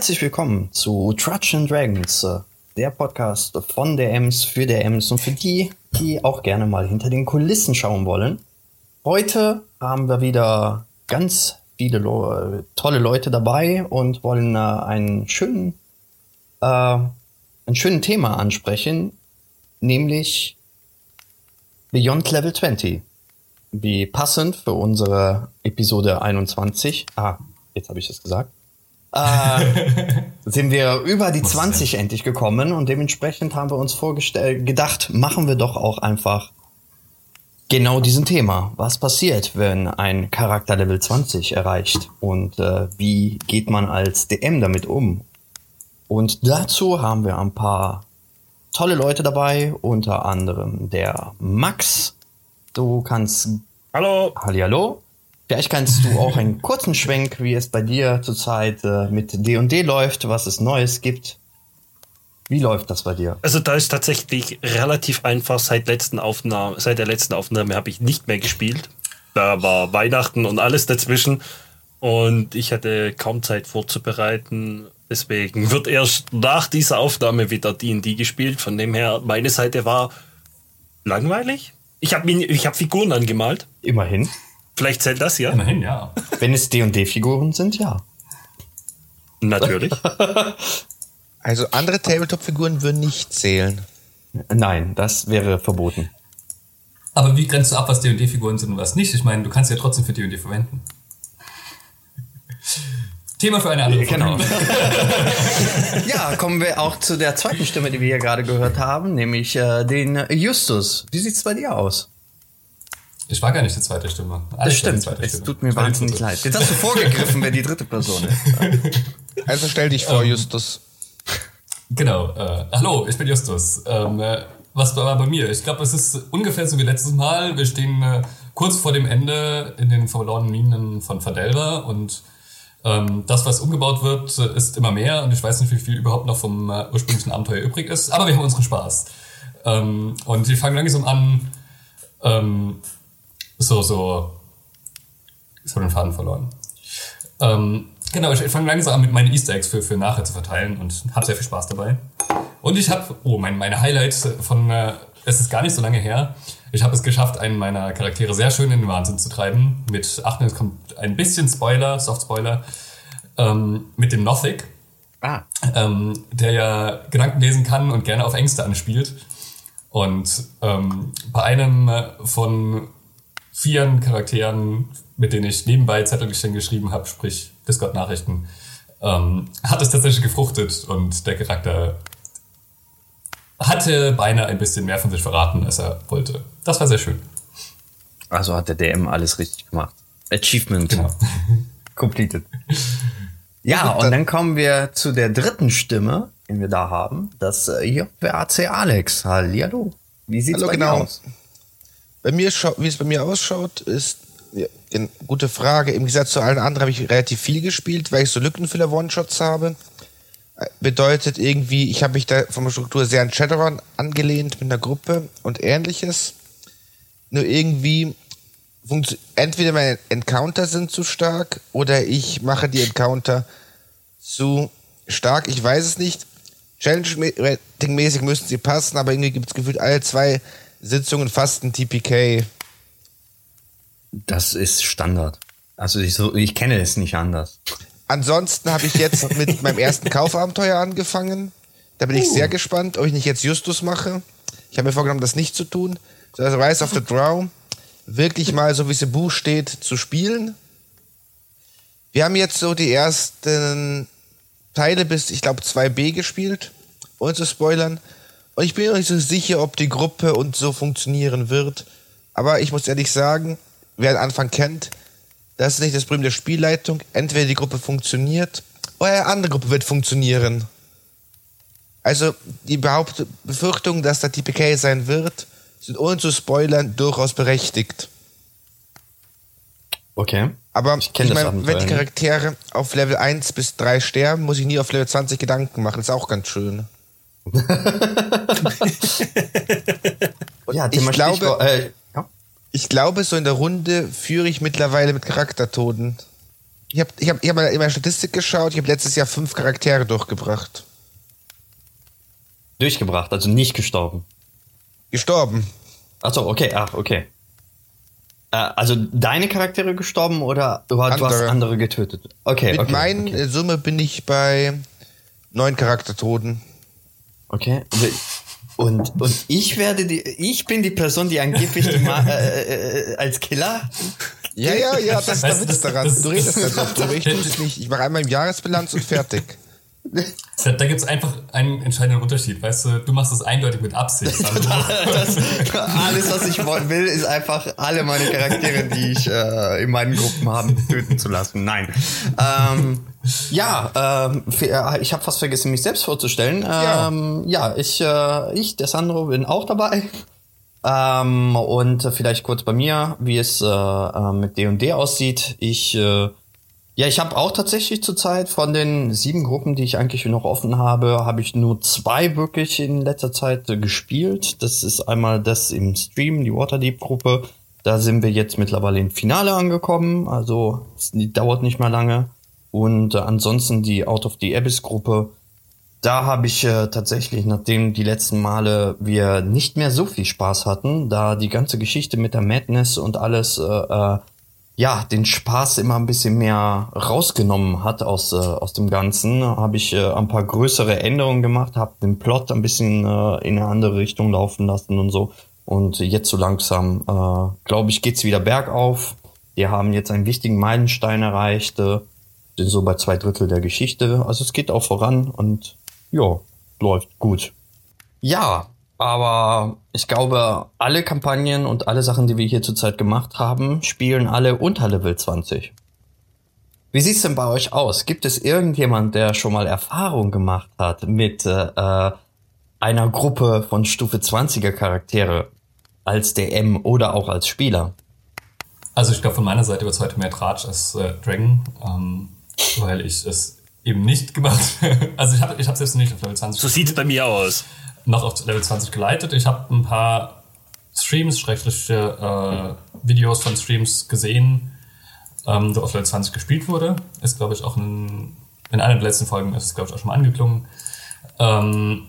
Herzlich willkommen zu Trudge and Dragons, äh, der Podcast von der Ems für der Ems und für die, die auch gerne mal hinter den Kulissen schauen wollen. Heute haben wir wieder ganz viele Le tolle Leute dabei und wollen äh, einen schönen, äh, einen schönen Thema ansprechen, nämlich Beyond Level 20. Wie passend für unsere Episode 21. Ah, jetzt habe ich es gesagt. Äh, sind wir über die 20 endlich gekommen und dementsprechend haben wir uns vorgestellt, gedacht, machen wir doch auch einfach genau diesen Thema. Was passiert, wenn ein Charakter Level 20 erreicht und äh, wie geht man als DM damit um? Und dazu haben wir ein paar tolle Leute dabei, unter anderem der Max. Du kannst. Hallo. Hallihallo. Vielleicht kannst du auch einen kurzen Schwenk, wie es bei dir zurzeit äh, mit D&D läuft, was es Neues gibt. Wie läuft das bei dir? Also da ist tatsächlich relativ einfach. Seit letzten Aufnahme, seit der letzten Aufnahme habe ich nicht mehr gespielt. Da war Weihnachten und alles dazwischen und ich hatte kaum Zeit vorzubereiten. Deswegen wird erst nach dieser Aufnahme wieder D&D gespielt. Von dem her, meine Seite war langweilig. Ich habe hab Figuren angemalt. Immerhin. Vielleicht zählt das ja. Immerhin, ja. Wenn es D&D-Figuren sind, ja. Natürlich. Also andere Tabletop-Figuren würden nicht zählen. Nein, das wäre verboten. Aber wie grenzt du ab, was D&D-Figuren sind und was nicht? Ich meine, du kannst sie ja trotzdem für D&D verwenden. Thema für eine andere. Genau. ja, kommen wir auch zu der zweiten Stimme, die wir hier gerade gehört haben, nämlich äh, den Justus. Wie sieht's bei dir aus? Ich war gar nicht die zweite Stimme. Das Alles stimmt. war die zweite Es Stimme. tut mir wahnsinnig leid. Jetzt hast du vorgegriffen, wer die dritte Person ist. Also stell dich vor, Ähm, Justus. Genau. Äh, hallo, ich bin Justus. Ähm, äh, was war bei mir? Ich glaube, es ist ungefähr so wie letztes Mal. Wir stehen äh, kurz vor dem Ende in den verlorenen Minen von Verdelva und ähm, das, was umgebaut wird, ist immer mehr und ich weiß nicht, wie viel überhaupt noch vom äh, ursprünglichen Abenteuer übrig ist, aber wir haben unseren Spaß. Ähm, und wir fangen langsam an, ähm, so, so, ich habe den Faden verloren. Ähm, genau, ich, fange langsam an, mit meinen Easter Eggs für, für nachher zu verteilen und habe sehr viel Spaß dabei. Und ich habe, oh, mein, meine Highlights von, äh, es ist gar nicht so lange her, ich habe es geschafft, einen meiner Charaktere sehr schön in den Wahnsinn zu treiben. Mit, Achtung, es kommt ein bisschen Spoiler, Soft-Spoiler, ähm, mit dem Nothic, Ah, ähm, der ja Gedanken lesen kann und gerne auf Ängste anspielt. Und ähm, bei einem von vier Charakteren, mit denen ich nebenbei Zettelchen geschrieben habe, sprich Discord-Nachrichten, ähm, hat es tatsächlich gefruchtet und der Charakter hatte beinahe ein bisschen mehr von sich verraten, als er wollte. Das war sehr schön. also hat der DM alles richtig gemacht. Achievement Genau. completed. Ja, und dann kommen wir zu der dritten Stimme, die wir da haben. Das äh, hier wäre AC Alex. Hallihallo. Wie sieht's Hallo, bei genau. dir aus? Bei mir, wie es bei mir ausschaut, ist ja, eine gute Frage. Im Gegensatz zu allen anderen habe ich relativ viel gespielt, weil ich so Lückenfüller One-Shots habe. Äh, Bedeutet irgendwie, ich habe mich da von der Struktur sehr an Shadowrun angelehnt mit einer Gruppe und ähnliches. Nur irgendwie, entweder meine Encounter sind zu stark oder ich mache die Encounter zu stark. Ich weiß es nicht. Challenge-mäßig müssten sie passen, aber irgendwie gibt es gefühlt alle zwei Sitzungen fast ein TPK. Das ist Standard. Also ich, so, ich kenne es nicht anders. Ansonsten habe ich jetzt mit meinem ersten Kaufabenteuer angefangen. Da bin ich sehr gespannt, ob ich nicht jetzt Justus mache. Ich habe mir vorgenommen, das nicht zu tun. So, also Rise of the Drow wirklich mal, so wie es im Buch steht, zu spielen. Wir haben jetzt so die ersten Teile bis, ich glaube, 2b gespielt, ohne zu spoilern. Und ich bin mir nicht so sicher, ob die Gruppe und so funktionieren wird. Aber ich muss ehrlich sagen, wer den Anfang kennt, das ist nicht das Problem der Spielleitung. Entweder die Gruppe funktioniert oder eine andere Gruppe wird funktionieren. Also die Behaupt Befürchtung, dass da TPK sein wird, sind ohne zu spoilern durchaus berechtigt. Okay. Aber Ich kenn das mein, Abenteuer wenn die. Charaktere auf Level 1 bis 3 sterben, muss ich nie auf Level 20 Gedanken machen. Ist auch ganz schön. Ja, ich Thema glaube- Stichwort, äh, ja. Ich glaube, so in der Runde führe ich mittlerweile mit Charaktertoten. Ich habe ich hab, ich hab mal in meine Statistik geschaut, ich habe letztes Jahr fünf Charaktere durchgebracht. Durchgebracht, also nicht gestorben. Gestorben. Achso, okay, ach, okay. Äh, also deine Charaktere gestorben oder du, du hast andere getötet? Okay, Mit okay. meinen okay. Summe bin ich bei neun Charaktertoten. Okay. Und, und ich werde die, ich bin die Person, die angeblich die Ma äh, äh, als Killer. Ja, ja, ja, das du, Witz das- daran. das- Du redest das auf, aber ich tue es nicht. Ich mache einmal im Jahresbilanz und fertig. Da, da gibt es einfach einen entscheidenden Unterschied, weißt du, du machst das eindeutig mit Absicht. Also, Das, alles, was ich will, ist einfach alle meine Charaktere, die ich äh, in meinen Gruppen habe, töten zu lassen. Nein. Ähm, ja, ähm, äh, ich habe fast vergessen, mich selbst vorzustellen. Ähm, ja. ich, äh, ich, der Sandro, bin auch dabei. Ähm, und vielleicht kurz bei mir, wie es äh, äh, mit D&D aussieht. Ich, äh, ja, ich habe auch tatsächlich zurzeit von den sieben Gruppen, die ich eigentlich noch offen habe, habe ich nur zwei wirklich in letzter Zeit äh, gespielt. Das ist einmal das im Stream, die Waterdeep-Gruppe. Da sind wir jetzt mittlerweile im Finale angekommen, also es dauert nicht mehr lange. Und äh, ansonsten die Out of the Abyss-Gruppe. Da habe ich äh, tatsächlich, nachdem die letzten Male wir nicht mehr so viel Spaß hatten, da die ganze Geschichte mit der Madness und alles, äh, äh, ja, den Spaß immer ein bisschen mehr rausgenommen hat aus, äh, aus dem Ganzen, habe ich äh, ein paar größere Änderungen gemacht, habe den Plot ein bisschen äh, in eine andere Richtung laufen lassen und so. Und jetzt so langsam, äh, glaube ich, geht's wieder bergauf. Wir haben jetzt einen wichtigen Meilenstein erreicht, äh, sind so bei zwei Drittel der Geschichte. Also es geht auch voran und ja, läuft gut. Ja, aber ich glaube, alle Kampagnen und alle Sachen, die wir hier zurzeit gemacht haben, spielen alle unter Level 20. Wie sieht's denn bei euch aus? Gibt es irgendjemand, der schon mal Erfahrung gemacht hat mit äh, äh, einer Gruppe von Stufe 20er Charaktere als DM oder auch als Spieler? also ich glaube, von meiner Seite wird es heute mehr Tratsch als äh, Dragon, ähm, weil ich es eben nicht gemacht Also ich habe ich hab selbst nicht auf Level 20 So sieht's bei mir aus. noch auf Level 20 geleitet. Ich habe ein paar Streams, schreckliche äh, Videos von Streams gesehen, ähm, wo auf Level 20 gespielt wurde. Ist, glaube ich, auch in, in einer der letzten Folgen ist es, glaube ich, auch schon mal angeklungen. Ähm,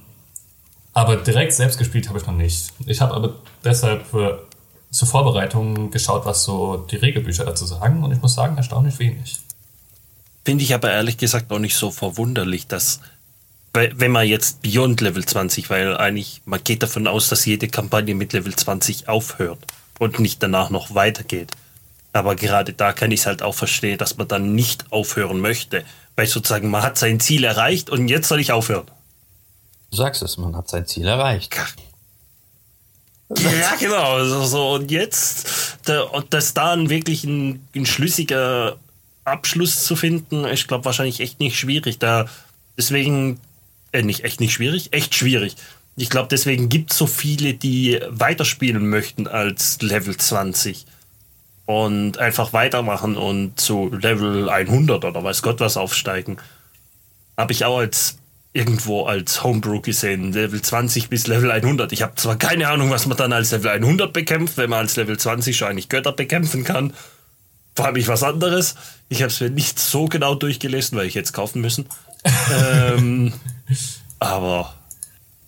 aber direkt selbst gespielt habe ich noch nicht. Ich habe aber deshalb äh, zur Vorbereitung geschaut, was so die Regelbücher dazu sagen. Und ich muss sagen, erstaunlich wenig. Finde ich aber ehrlich gesagt auch nicht so verwunderlich, dass wenn man jetzt Beyond Level 20, weil eigentlich man geht davon aus, dass jede Kampagne mit Level 20 aufhört und nicht danach noch weitergeht. Aber gerade da kann ich es halt auch verstehen, dass man dann nicht aufhören möchte, weil sozusagen man hat sein Ziel erreicht und jetzt soll ich aufhören. Du sagst es, man hat sein Ziel erreicht. Ja, genau. So, so. Und jetzt, da, dass da ein wirklich ein, ein schlüssiger Abschluss zu finden, ich glaube wahrscheinlich echt nicht schwierig. Da deswegen, äh, nicht echt nicht schwierig, echt schwierig. Ich glaube, deswegen gibt es so viele, die weiterspielen möchten als Level 20 und einfach weitermachen und zu Level 100 oder weiß Gott was aufsteigen. Habe ich auch als irgendwo als Homebrew gesehen, Level 20 bis Level 100. Ich habe zwar keine Ahnung, was man dann als Level 100 bekämpft, wenn man als Level 20 schon eigentlich Götter bekämpfen kann. Frage mich was anderes. Ich habe es mir nicht so genau durchgelesen, weil ich jetzt kaufen müssen. ähm, aber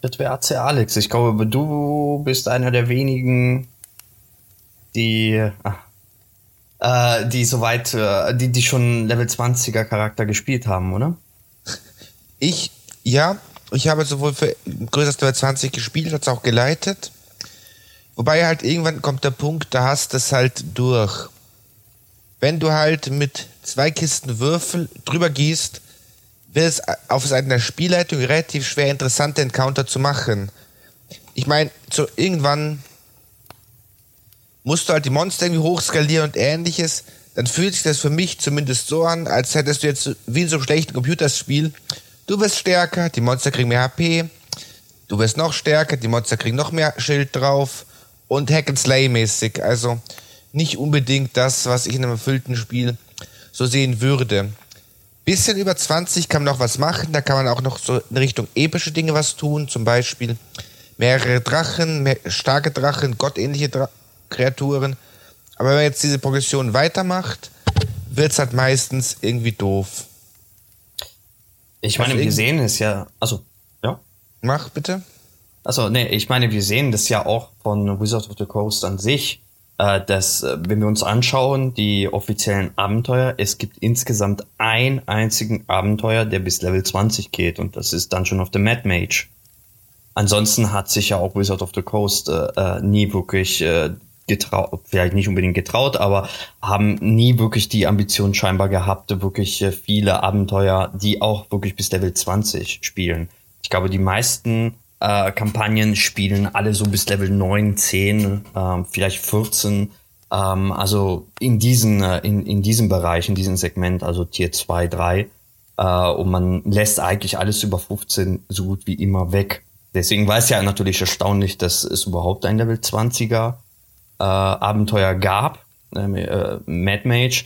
Das wäre AC Alex. Ich glaube, du bist einer der wenigen, die, ah, äh, die soweit, äh, die, die schon Level 20er Charakter gespielt haben, oder? Ich, ja, ich habe sowohl für größeres Level 20 gespielt, als auch geleitet. Wobei halt irgendwann kommt der Punkt, da hast du es halt durch. Wenn du halt mit zwei Kisten Würfel drüber gießt, wird es auf Seiten der Spielleitung relativ schwer, interessante Encounter zu machen. Ich meine, so irgendwann musst du halt die Monster irgendwie hochskalieren und ähnliches. Dann fühlt sich das für mich zumindest so an, als hättest du jetzt wie in so einem schlechten Computerspiel. Du wirst stärker, die Monster kriegen mehr HP. Du wirst noch stärker, die Monster kriegen noch mehr Schild drauf. Und Hack and Slay mäßig. Also nicht unbedingt das, was ich in einem erfüllten Spiel so sehen würde. Bisschen über 20 kann man noch was machen. Da kann man auch noch so in Richtung epische Dinge was tun. Zum Beispiel mehrere Drachen, mehr, starke Drachen, gottähnliche Dra Kreaturen. Aber wenn man jetzt diese Progression weitermacht, wird es halt meistens irgendwie doof. Ich meine, Also wir sehen es ja, also, ja. Mach bitte. Also, nee, ich meine, wir sehen das ja auch von Wizards of the Coast an sich, dass, äh, wenn wir uns anschauen, die offiziellen Abenteuer, es gibt insgesamt einen einzigen Abenteuer, der bis Level 20 geht, und das ist Dungeon of the Mad Mage. Ansonsten hat sich ja auch Wizard of the Coast äh, äh, nie wirklich äh, getraut, vielleicht nicht unbedingt getraut, aber haben nie wirklich die Ambition scheinbar gehabt, wirklich äh, viele Abenteuer, die auch wirklich bis Level 20 spielen. Ich glaube, die meisten äh, Kampagnen spielen alle so bis Level 9, 10, ähm, vielleicht 14. Ähm, also in diesen, äh, in, in diesem Bereich, in diesem Segment, also Tier 2, 3. Äh, und man lässt eigentlich alles über 15 so gut wie immer weg. Deswegen war es ja natürlich erstaunlich, dass es überhaupt ein Level 20er äh, Abenteuer gab, ähm, äh, Mad Mage.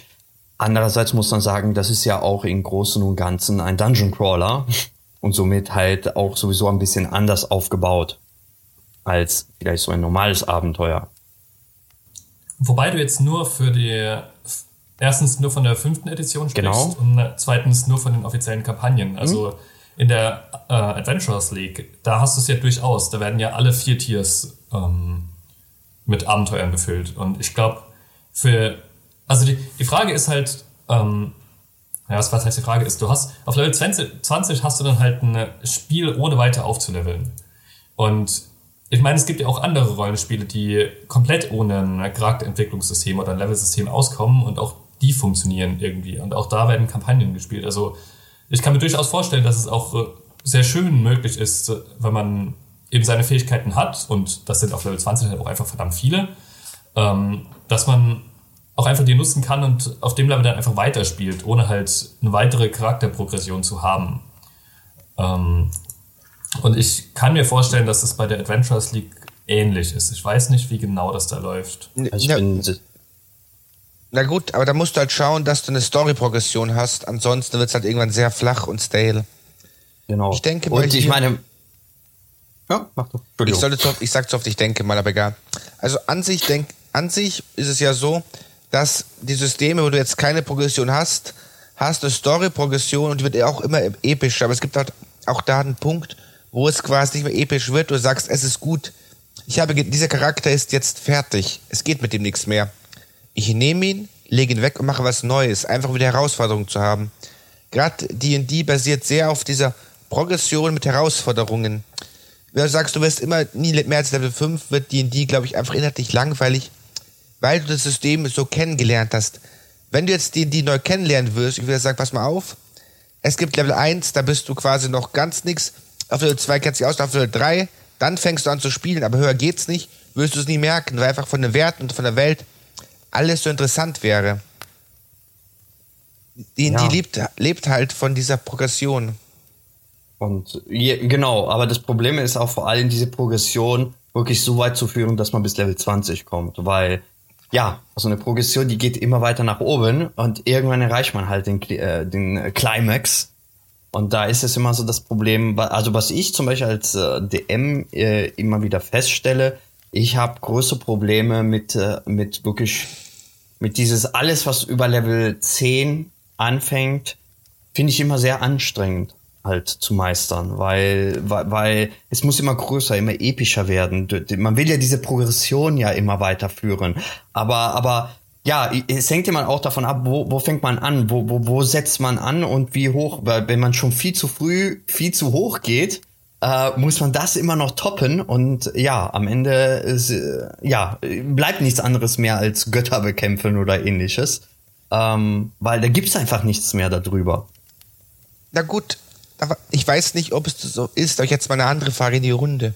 Andererseits muss man sagen, das ist ja auch im Großen und Ganzen ein Dungeon Crawler und somit halt auch sowieso ein bisschen anders aufgebaut als vielleicht so ein normales Abenteuer. Wobei du jetzt nur für die erstens nur von der fünften Edition sprichst Genau. und zweitens nur von den offiziellen Kampagnen. Also in der äh, Adventures League, da hast du es ja durchaus. Da werden ja alle vier Tiers ähm, mit Abenteuern befüllt. Und ich glaube, für also die, die Frage ist halt, ähm, ja, was heißt die Frage ist, du hast auf Level 20, 20 hast du dann halt ein Spiel ohne weiter aufzuleveln. Und ich meine, es gibt ja auch andere Rollenspiele, die komplett ohne ein Charakterentwicklungssystem oder ein Levelsystem auskommen und auch die funktionieren irgendwie. Und auch da werden Kampagnen gespielt. Also ich kann mir durchaus vorstellen, dass es auch äh, sehr schön möglich ist, wenn man eben seine Fähigkeiten hat, und das sind auf Level 20 halt auch einfach verdammt viele, ähm, dass man auch einfach die nutzen kann und auf dem Level dann einfach weiterspielt, ohne halt eine weitere Charakterprogression zu haben. Ähm, und ich kann mir vorstellen, dass es bei der Adventures League ähnlich ist. Ich weiß nicht, wie genau das da läuft. Ich bin, na gut, aber da musst du halt schauen, dass du eine Story-Progression hast. Ansonsten wird es halt irgendwann sehr flach und stale. genau. Ich denke mal und ich meine, ja, mach du. Ich, sollte zu oft, ich sag zu oft, ich denke mal, aber egal. Also an sich, denk, an sich ist es ja so, dass die Systeme, wo du jetzt keine Progression hast, hast du Story-Progression und die wird auch immer episch. Aber es gibt halt auch da einen Punkt, wo es quasi nicht mehr episch wird. Du sagst, es ist gut. Ich habe, dieser Charakter ist jetzt fertig. Es geht mit dem nichts mehr. Ich nehme ihn, lege ihn weg und mache was Neues. Einfach wieder Herausforderungen zu haben. Gerade D&D basiert sehr auf dieser Progression mit Herausforderungen. Wenn du sagst, du wirst immer nie mehr als Level 5, wird D&D, glaube ich, einfach inhaltlich langweilig, weil du das System so kennengelernt hast. Wenn du jetzt D&D neu kennenlernen wirst, ich würde sagen, pass mal auf, es gibt Level 1, da bist du quasi noch ganz nix, auf Level 2 kennst du dich aus, auf Level 3, dann fängst du an zu spielen, aber höher geht's nicht, wirst du es nie merken, weil einfach von den Werten und von der Welt alles so interessant wäre. D&D Ja. lebt, lebt halt von dieser Progression. Und je, genau, aber das Problem ist auch vor allem diese Progression wirklich so weit zu führen, dass man bis Level 20 kommt, weil ja, so eine Progression, die geht immer weiter nach oben und irgendwann erreicht man halt den, äh, den Climax. Und da ist es immer so das Problem, also was ich zum Beispiel als äh, DM äh, immer wieder feststelle, ich habe große Probleme mit, äh, mit wirklich, mit dieses alles, was über Level 10 anfängt, finde ich immer sehr anstrengend halt zu meistern, weil, weil, weil es muss immer größer, immer epischer werden. Man will ja diese Progression ja immer weiterführen. Aber, aber ja, es hängt immer auch davon ab, wo, wo fängt man an, wo, wo, wo setzt man an und wie hoch. Weil wenn man schon viel zu früh, viel zu hoch geht, äh, muss man das immer noch toppen und ja, am Ende ist, äh, ja, bleibt nichts anderes mehr als Götter bekämpfen oder ähnliches. Ähm, weil da gibt's einfach nichts mehr darüber. Na gut, ich weiß nicht, ob es so ist, ich jetzt mal eine andere Frage in die Runde.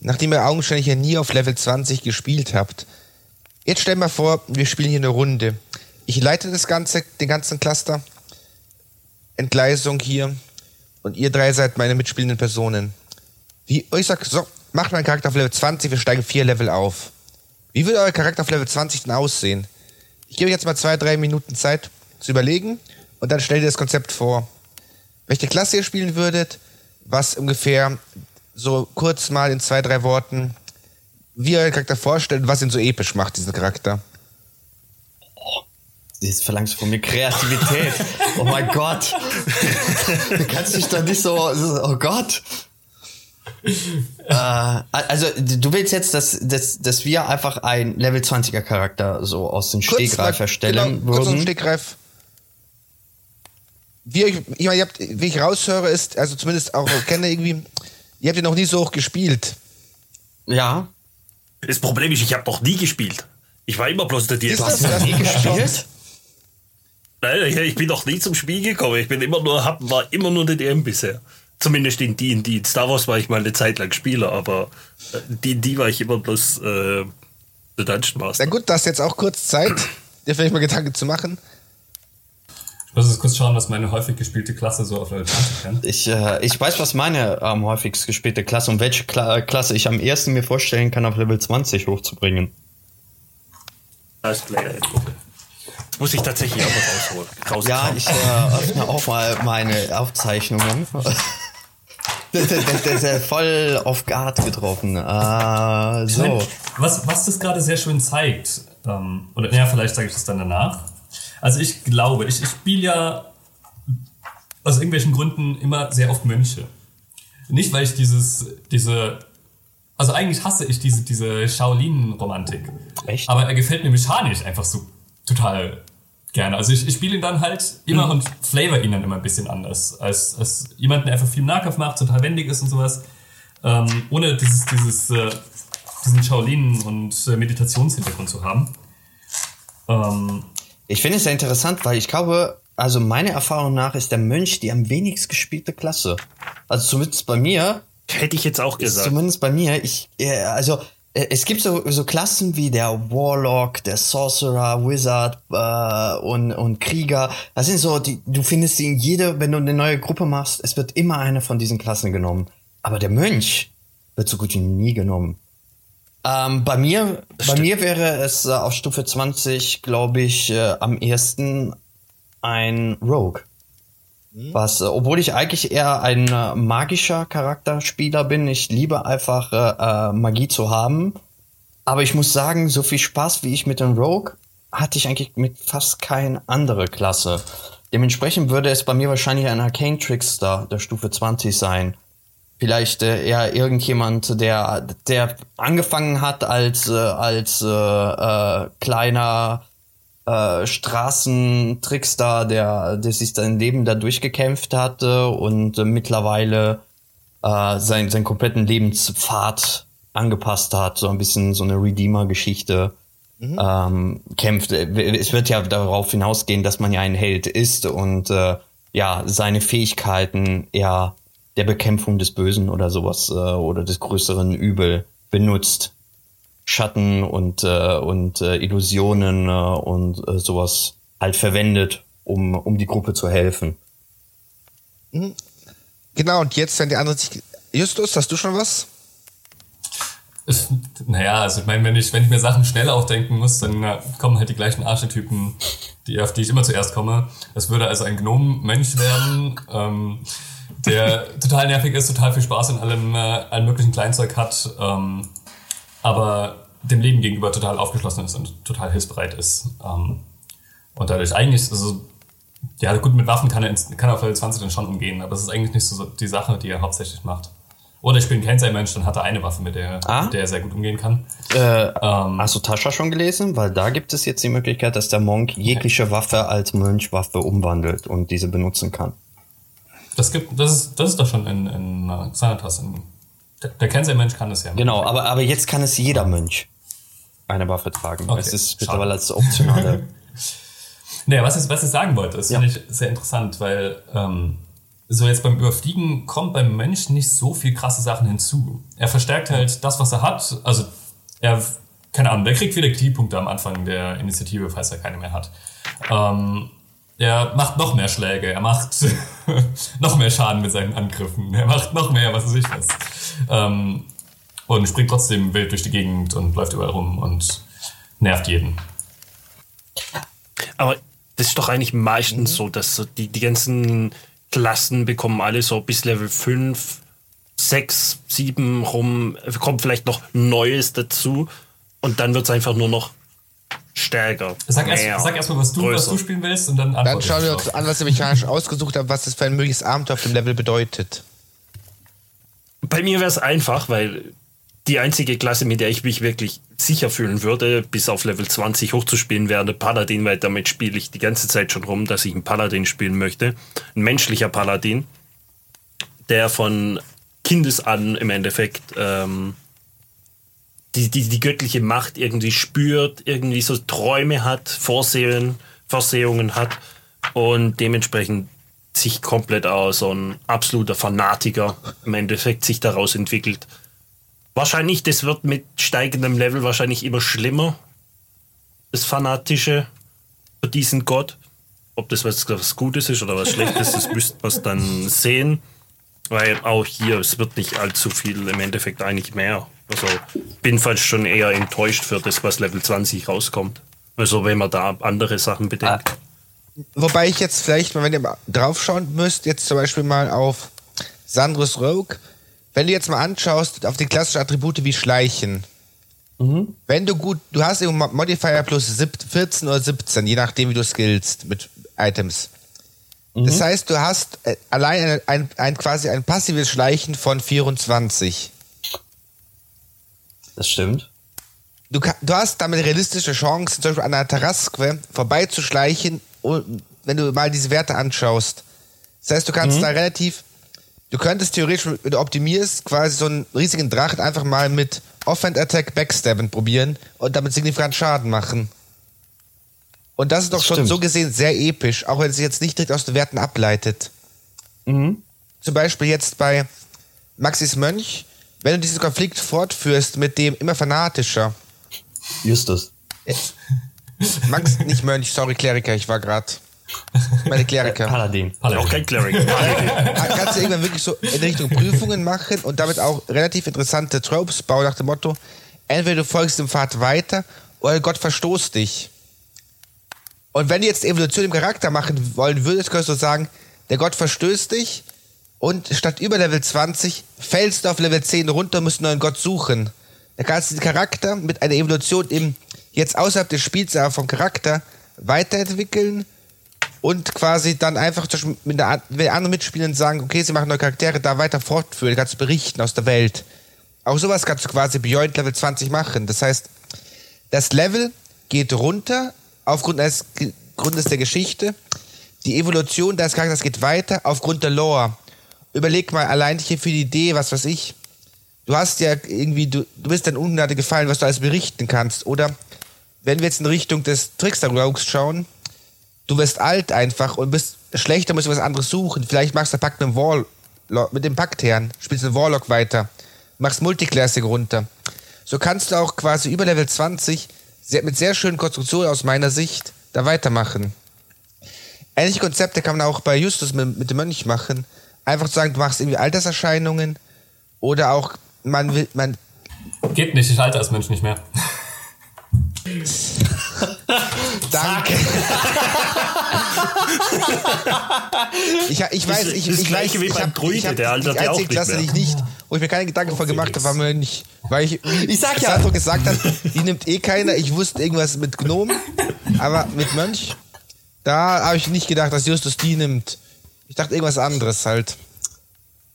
Nachdem ihr augenscheinlich ja nie auf Level 20 gespielt habt. Jetzt stell mal vor, wir spielen hier eine Runde. Ich leite das Ganze, den ganzen Cluster. Entgleisung hier. Und ihr drei seid meine mitspielenden Personen. Wie, ich sag, so, macht meinen Charakter auf Level 20, wir steigen vier Level auf. Wie würde euer Charakter auf Level 20 denn aussehen? Ich gebe jetzt mal zwei, drei Minuten Zeit zu überlegen und dann stellt ihr das Konzept vor welche Klasse ihr spielen würdet, was ungefähr so kurz mal in zwei, drei Worten, wie ihr euren Charakter vorstellt und was ihn so episch macht, diesen Charakter. jetzt verlangst du von mir Kreativität. oh mein Gott. du kannst dich da nicht so, oh Gott. äh, also du willst jetzt, dass, dass, dass wir einfach ein Level 20er Charakter so aus dem Stegreif erstellen genau, würden. Kurz aus dem Stegreif. Wie ich, ich meine, ihr habt, wie ich raushöre, ist, also zumindest auch kenne irgendwie, ihr habt ja noch nie so hoch gespielt. Ja. Das Problem ist, ich habe noch nie gespielt. Ich war immer bloß der DS. Du hast noch nie gespielt? Nein, ich bin noch nie zum Spiel gekommen. Ich bin immer nur, hab, war immer nur der DM bisher. Zumindest in D&D. Star Wars war ich mal eine Zeit lang Spieler, aber D&D war ich immer bloß äh, der Dungeon Master. Na gut, du hast jetzt auch kurz Zeit, dir vielleicht mal Gedanken zu machen. Ich muss jetzt kurz schauen, was meine häufig gespielte Klasse so auf Level 20 kann. Ich, äh, ich weiß, was meine am häufigst gespielte Klasse und welche Kla Klasse ich am ersten mir vorstellen kann, auf Level 20 hochzubringen. Als Player Das muss ich tatsächlich auch mal rausholen. Ja, ich äh, öffne auch mal meine Aufzeichnungen. Das, das, das ist voll auf Guard getroffen. Uh, so. Was, was das gerade sehr schön zeigt, ähm, oder ja, vielleicht sage ich das dann danach. Also ich glaube, ich, ich spiele ja aus irgendwelchen Gründen immer sehr oft Mönche. Nicht, weil ich dieses, diese, also eigentlich hasse ich diese, diese Shaolin-Romantik. Echt? Aber er gefällt mir mechanisch einfach so total gerne. Also ich, ich spiele ihn dann halt immer mhm. und flavor ihn dann immer ein bisschen anders. Als, als jemand, der einfach viel Nahkampf macht, total wendig ist und sowas. Ähm, ohne dieses, dieses, äh, diesen Shaolin- und äh, Meditationshintergrund zu haben. Ähm, ich finde es sehr interessant, weil ich glaube, also meiner Erfahrung nach ist der Mönch die am wenigst gespielte Klasse. Also zumindest bei mir. Hätte ich jetzt auch gesagt. Zumindest bei mir. Ich, also äh, es gibt so, so Klassen wie der Warlock, der Sorcerer, Wizard äh, und, und Krieger. Das sind so, die, du findest sie in jede, wenn du eine neue Gruppe machst, es wird immer eine von diesen Klassen genommen. Aber der Mönch wird so gut wie nie genommen. Ähm, bei mir, bei mir wäre es äh, auf Stufe 20, glaube ich, äh, am ersten ein Rogue. Mhm. Was, äh, obwohl ich eigentlich eher ein äh, magischer Charakterspieler bin, ich liebe einfach äh, äh, Magie zu haben. Aber ich muss sagen, so viel Spaß wie ich mit dem Rogue hatte ich eigentlich mit fast keine andere Klasse. Dementsprechend würde es bei mir wahrscheinlich ein Arcane Trickster der Stufe 20 sein vielleicht äh, eher irgendjemand, der der angefangen hat als äh, als äh, äh, kleiner äh, Straßentrickster, der der sich sein Leben da durchgekämpft hatte und äh, mittlerweile äh, sein seinen kompletten Lebenspfad angepasst hat, so ein bisschen so eine Redeemer-Geschichte. Mhm. Ähm, kämpft. Es wird ja darauf hinausgehen, dass man ja ein Held ist und äh, ja seine Fähigkeiten eher der Bekämpfung des Bösen oder sowas äh, oder des größeren Übel benutzt. Schatten und, äh, und äh, Illusionen äh, und äh, sowas halt verwendet, um, um die Gruppe zu helfen. Mhm. Genau, und jetzt, wenn die anderen sich. Justus, hast du schon was? Ich, naja, also ich meine, wenn ich, wenn ich mir Sachen schnell aufdenken muss, dann na, kommen halt die gleichen Archetypen, die, auf die ich immer zuerst komme. Es würde also ein Gnom-Mönch werden. Ähm, der total nervig ist, total viel Spaß in allem, äh, allem möglichen Kleinzeug hat, ähm, aber dem Leben gegenüber total aufgeschlossen ist und total hilfsbereit ist. Ähm, und dadurch eigentlich, also, ja, gut, mit Waffen kann er, kann er auf Level 20 dann schon umgehen, aber es ist eigentlich nicht so die Sache, die er hauptsächlich macht. Oder ich bin kein Mensch, dann hat er eine Waffe, mit der, ah? mit der er sehr gut umgehen kann. Äh, ähm, hast du Tascha schon gelesen? Weil da gibt es jetzt die Möglichkeit, dass der Monk jegliche Waffe als Mönchwaffe umwandelt und diese benutzen kann. Das gibt, das ist, das ist doch schon in, in uh, Xanatas. In, der, der Kensei-Mensch kann das ja. Genau, aber, aber jetzt kann es jeder Mönch eine Waffe tragen. Okay, es ist mittlerweile als optionale. naja, was ich, was ich sagen wollte, das ja. finde ich sehr interessant, weil ähm, so jetzt beim Überfliegen kommt beim Mönch nicht so viel krasse Sachen hinzu. Er verstärkt halt das, was er hat. Also er, keine Ahnung, der kriegt viele Keypunkte am Anfang der Initiative, falls er keine mehr hat. Ähm, er macht noch mehr Schläge, er macht noch mehr Schaden mit seinen Angriffen, er macht noch mehr, was weiß ich was. Ähm, und springt trotzdem wild durch die Gegend und läuft überall rum und nervt jeden. Aber das ist doch eigentlich meistens mhm. so, dass so die, die ganzen Klassen bekommen alle so bis Level 5, 6, 7 rum, kommt vielleicht noch Neues dazu und dann wird es einfach nur noch stärker. Sag mehr, erst, sag erst mal, was du, was größer. du spielen willst und dann Dann schauen wir uns an, was ihr mechanisch ausgesucht habt, was das für ein mögliches Abenteuer auf dem Level bedeutet. Bei mir wäre es einfach, weil die einzige Klasse, mit der ich mich wirklich sicher fühlen würde, bis auf Level 20 hochzuspielen, wäre der Paladin, weil damit spiele ich die ganze Zeit schon rum, dass ich einen Paladin spielen möchte. Ein menschlicher Paladin, der von Kindes an im Endeffekt ähm, die, die, die göttliche Macht irgendwie spürt, irgendwie so Träume hat, Vorsehen, Vorsehungen hat und dementsprechend sich komplett aus so ein absoluter Fanatiker im Endeffekt sich daraus entwickelt. Wahrscheinlich, das wird mit steigendem Level wahrscheinlich immer schlimmer, das Fanatische für diesen Gott. Ob das was, was Gutes ist oder was Schlechtes, das müsste man dann sehen. Weil auch hier, es wird nicht allzu viel im Endeffekt eigentlich mehr. Also bin fast schon eher enttäuscht für das, was Level 20 rauskommt. Also wenn man da andere Sachen bedenkt. Wobei ich jetzt vielleicht mal, wenn ihr mal draufschauen müsst, jetzt zum Beispiel mal auf Sandros Rogue, wenn du jetzt mal anschaust, auf die klassischen Attribute wie Schleichen. Wenn du gut, du hast eben Modifier plus sieb- 14 oder 17, je nachdem wie du skillst mit Items. Das heißt, du hast äh, allein ein, ein, ein quasi ein passives Schleichen von 24. Das stimmt. Du, du hast damit realistische Chancen, zum Beispiel an einer Terrasque vorbeizuschleichen, wenn du mal diese Werte anschaust. Das heißt, du kannst da relativ, du könntest theoretisch, wenn du optimierst, quasi so einen riesigen Drachen einfach mal mit Offhand Attack Backstabben probieren und damit signifikant Schaden machen. Und das ist doch schon Stimmt. so gesehen sehr episch, auch wenn es sich jetzt nicht direkt aus den Werten ableitet. Zum Beispiel jetzt bei Maxis Mönch, wenn du diesen Konflikt fortführst mit dem immer fanatischer, Justus. Max, nicht Mönch, sorry, Kleriker, ich war gerade. Meine Kleriker. Paladin. Auch kein Cleric. Paladin. Kannst du irgendwann wirklich so in Richtung Prüfungen machen und damit auch relativ interessante Tropes bauen nach dem Motto, entweder du folgst dem Pfad weiter oder Gott verstoßt dich. Und wenn du jetzt Evolution im Charakter machen wollen würdest, könntest du sagen, der Gott verstößt dich und statt über Level 20 fällst du auf Level 10 runter und musst einen neuen Gott suchen. Da kannst du den Charakter mit einer Evolution eben jetzt außerhalb des Spiels, aber vom Charakter weiterentwickeln und quasi dann einfach mit der, mit anderen Mitspielern sagen, okay, sie machen neue Charaktere, da weiter fortführen, kannst du berichten aus der Welt. Auch sowas kannst du quasi Beyond Level 20 machen. Das heißt, das Level geht runter aufgrund eines Grundes der Geschichte. Die Evolution deines Charakters geht weiter aufgrund der Lore. Überleg mal allein hier für die Idee, was weiß ich. Du hast ja irgendwie, du, du bist dann Ungnade gefallen, was du alles berichten kannst. Oder wenn wir jetzt in Richtung des Trickster Rogues schauen, du wirst alt einfach und bist schlechter, musst du was anderes suchen. Vielleicht machst du Pakt mit dem, Wall, mit dem Paktherrn, spielst einen Warlock weiter, machst Multiclassic runter. So kannst du auch quasi über Level 20 sehr, mit sehr schönen Konstruktionen aus meiner Sicht da weitermachen. Ähnliche Konzepte kann man auch bei Justus mit, mit dem Mönch machen. Einfach zu sagen, du machst irgendwie Alterserscheinungen oder auch man will, man Geht nicht, ich halte als Mensch nicht mehr. Danke. ich, ich weiß, ich, Das ich Gleiche weiß, wie ich beim Druide, ich hab der altert die ja auch einzige nicht Klasse, mehr. die ich nicht, wo ich mir keine Gedanken vor gemacht habe, war mir nicht, weil ich, Ich sag ja. Sandro gesagt hat, die nimmt eh keiner. Ich wusste irgendwas mit Gnomen, aber mit Mönch, da habe ich nicht gedacht, dass Justus die nimmt. Ich dachte irgendwas anderes halt.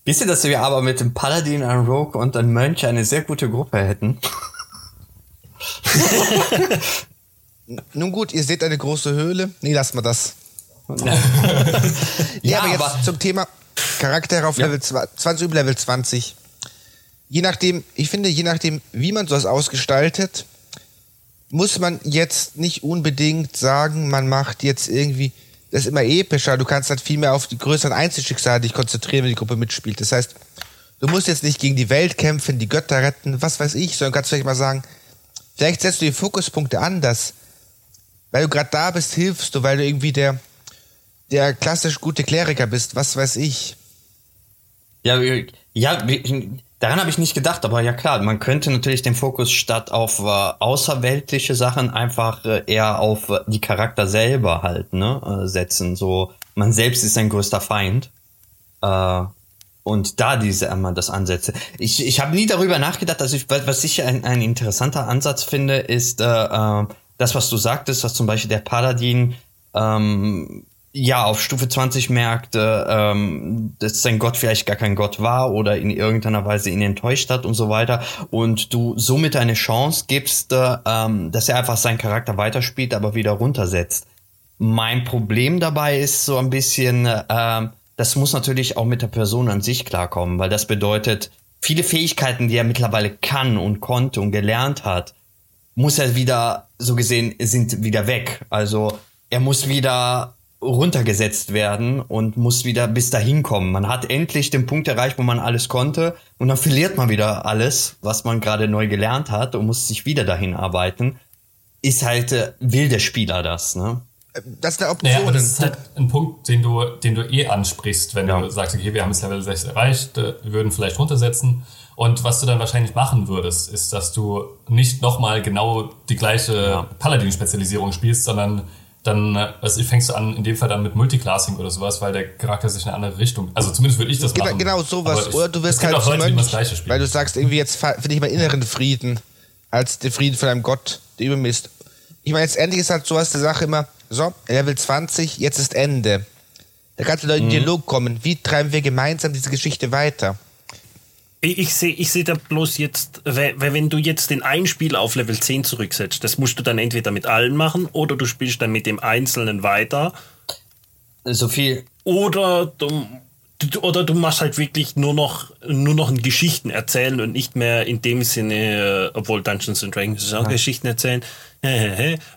Wisst ihr, dass wir aber mit dem Paladin, einem Rogue und einem Mönch eine sehr gute Gruppe hätten? Nun gut, ihr seht eine große Höhle. Nee, lasst mal das. Ja, Ja, aber jetzt aber- zum Thema Charaktere auf Ja. Level 20, über Level 20. Je nachdem, ich finde, je nachdem, wie man sowas ausgestaltet, muss man jetzt nicht unbedingt sagen, man macht jetzt irgendwie das immer epischer. Du kannst halt viel mehr auf die größeren Einzelschicksale dich konzentrieren, wenn die Gruppe mitspielt. Das heißt, du musst jetzt nicht gegen die Welt kämpfen, die Götter retten, was weiß ich, sondern kannst vielleicht mal sagen, vielleicht setzt du die Fokuspunkte anders. Weil du gerade da bist, hilfst du, weil du irgendwie der, der klassisch gute Kleriker bist, was weiß ich. Ja, wir- ja daran habe ich nicht gedacht, aber ja klar, man könnte natürlich den Fokus statt auf äh, außerweltliche Sachen einfach äh, eher auf äh, die Charakter selber halt ne, äh, setzen. So, man selbst ist sein größter Feind. Äh, und da diese einmal das ansetze. Ich, ich habe nie darüber nachgedacht, dass ich, was ich ein, ein interessanter Ansatz finde, ist, äh, äh, das, was du sagtest, dass zum Beispiel der Paladin ähm, ja auf Stufe 20 merkte, ähm, dass sein Gott vielleicht gar kein Gott war oder in irgendeiner Weise ihn enttäuscht hat und so weiter und du somit eine Chance gibst, äh, ähm, dass er einfach seinen Charakter weiterspielt, aber wieder runtersetzt. Mein Problem dabei ist so ein bisschen, äh, das muss natürlich auch mit der Person an sich klarkommen, weil das bedeutet, viele Fähigkeiten, die er mittlerweile kann und konnte und gelernt hat, muss er wieder, so gesehen, sind wieder weg. Also er muss wieder runtergesetzt werden und muss wieder bis dahin kommen. Man hat endlich den Punkt erreicht, wo man alles konnte und dann verliert man wieder alles, was man gerade neu gelernt hat und muss sich wieder dahin arbeiten. Ist halt, äh, will der Spieler das, ne? Das ist eine Option. Naja, aber das ist halt ein Punkt, den du, den du eh ansprichst, wenn Ja. du sagst, okay, wir haben jetzt Level 6 erreicht, äh, wir würden vielleicht runtersetzen. Und was du dann wahrscheinlich machen würdest, ist, dass du nicht nochmal genau die gleiche Paladin-Spezialisierung spielst, sondern dann also fängst du an, in dem Fall dann mit Multiclassing oder sowas, weil der Charakter sich in eine andere Richtung. Also zumindest würde ich das Genau, machen. genau sowas. Ich- Oder du wirst halt auch Leute, immer das Mönch, Gleiche spielen. weil du sagst irgendwie, jetzt finde ich meinen inneren Frieden als den Frieden von einem Gott, der über mir ist. Ich meine, jetzt endlich ist halt sowas der Sache immer, so, Level 20, jetzt ist Ende. Da kannst du Mhm. in den Dialog kommen. Wie treiben wir gemeinsam diese Geschichte weiter? Ich, sehe ich seh da bloß jetzt, weil, weil wenn du jetzt den einen Spieler auf Level 10 zurücksetzt, das musst du dann entweder mit allen machen oder du spielst dann mit dem Einzelnen weiter. So viel. Oder du, oder du machst halt wirklich nur noch nur noch ein Geschichten erzählen und nicht mehr in dem Sinne, äh, obwohl Dungeons and Dragons ist auch Geschichten erzählen.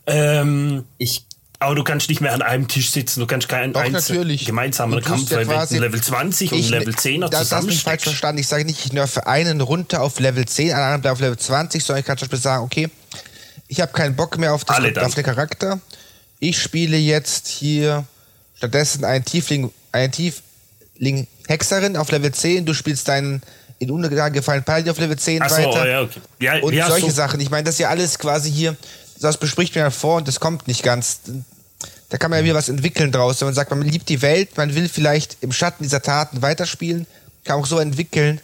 ähm, ich aber du kannst nicht mehr an einem Tisch sitzen, du kannst keinen Doch, natürlich. gemeinsamen Kampf, ja weil quasi- Level 20 und Ich- Level 10er Das hast du mich falsch verstanden. Ich sage nicht, ich nerve einen runter auf Level 10, einen anderen auf Level 20, sondern ich kann zum Beispiel sagen, okay, ich habe keinen Bock mehr auf, das, auf den Charakter. Ich spiele jetzt hier stattdessen einen Tiefling, einen Tiefling Hexerin auf Level 10. Du spielst deinen in Untergang gefallenen Paladin auf Level 10 Ach so, weiter. ja, okay. Ja, und ja, solche so. Sachen. Ich meine, das ist ja alles quasi hier, das bespricht man ja vor und das kommt nicht ganz. Da kann man ja wieder was entwickeln draus. Wenn man sagt, man liebt die Welt, man will vielleicht im Schatten dieser Taten weiterspielen, kann auch so entwickeln.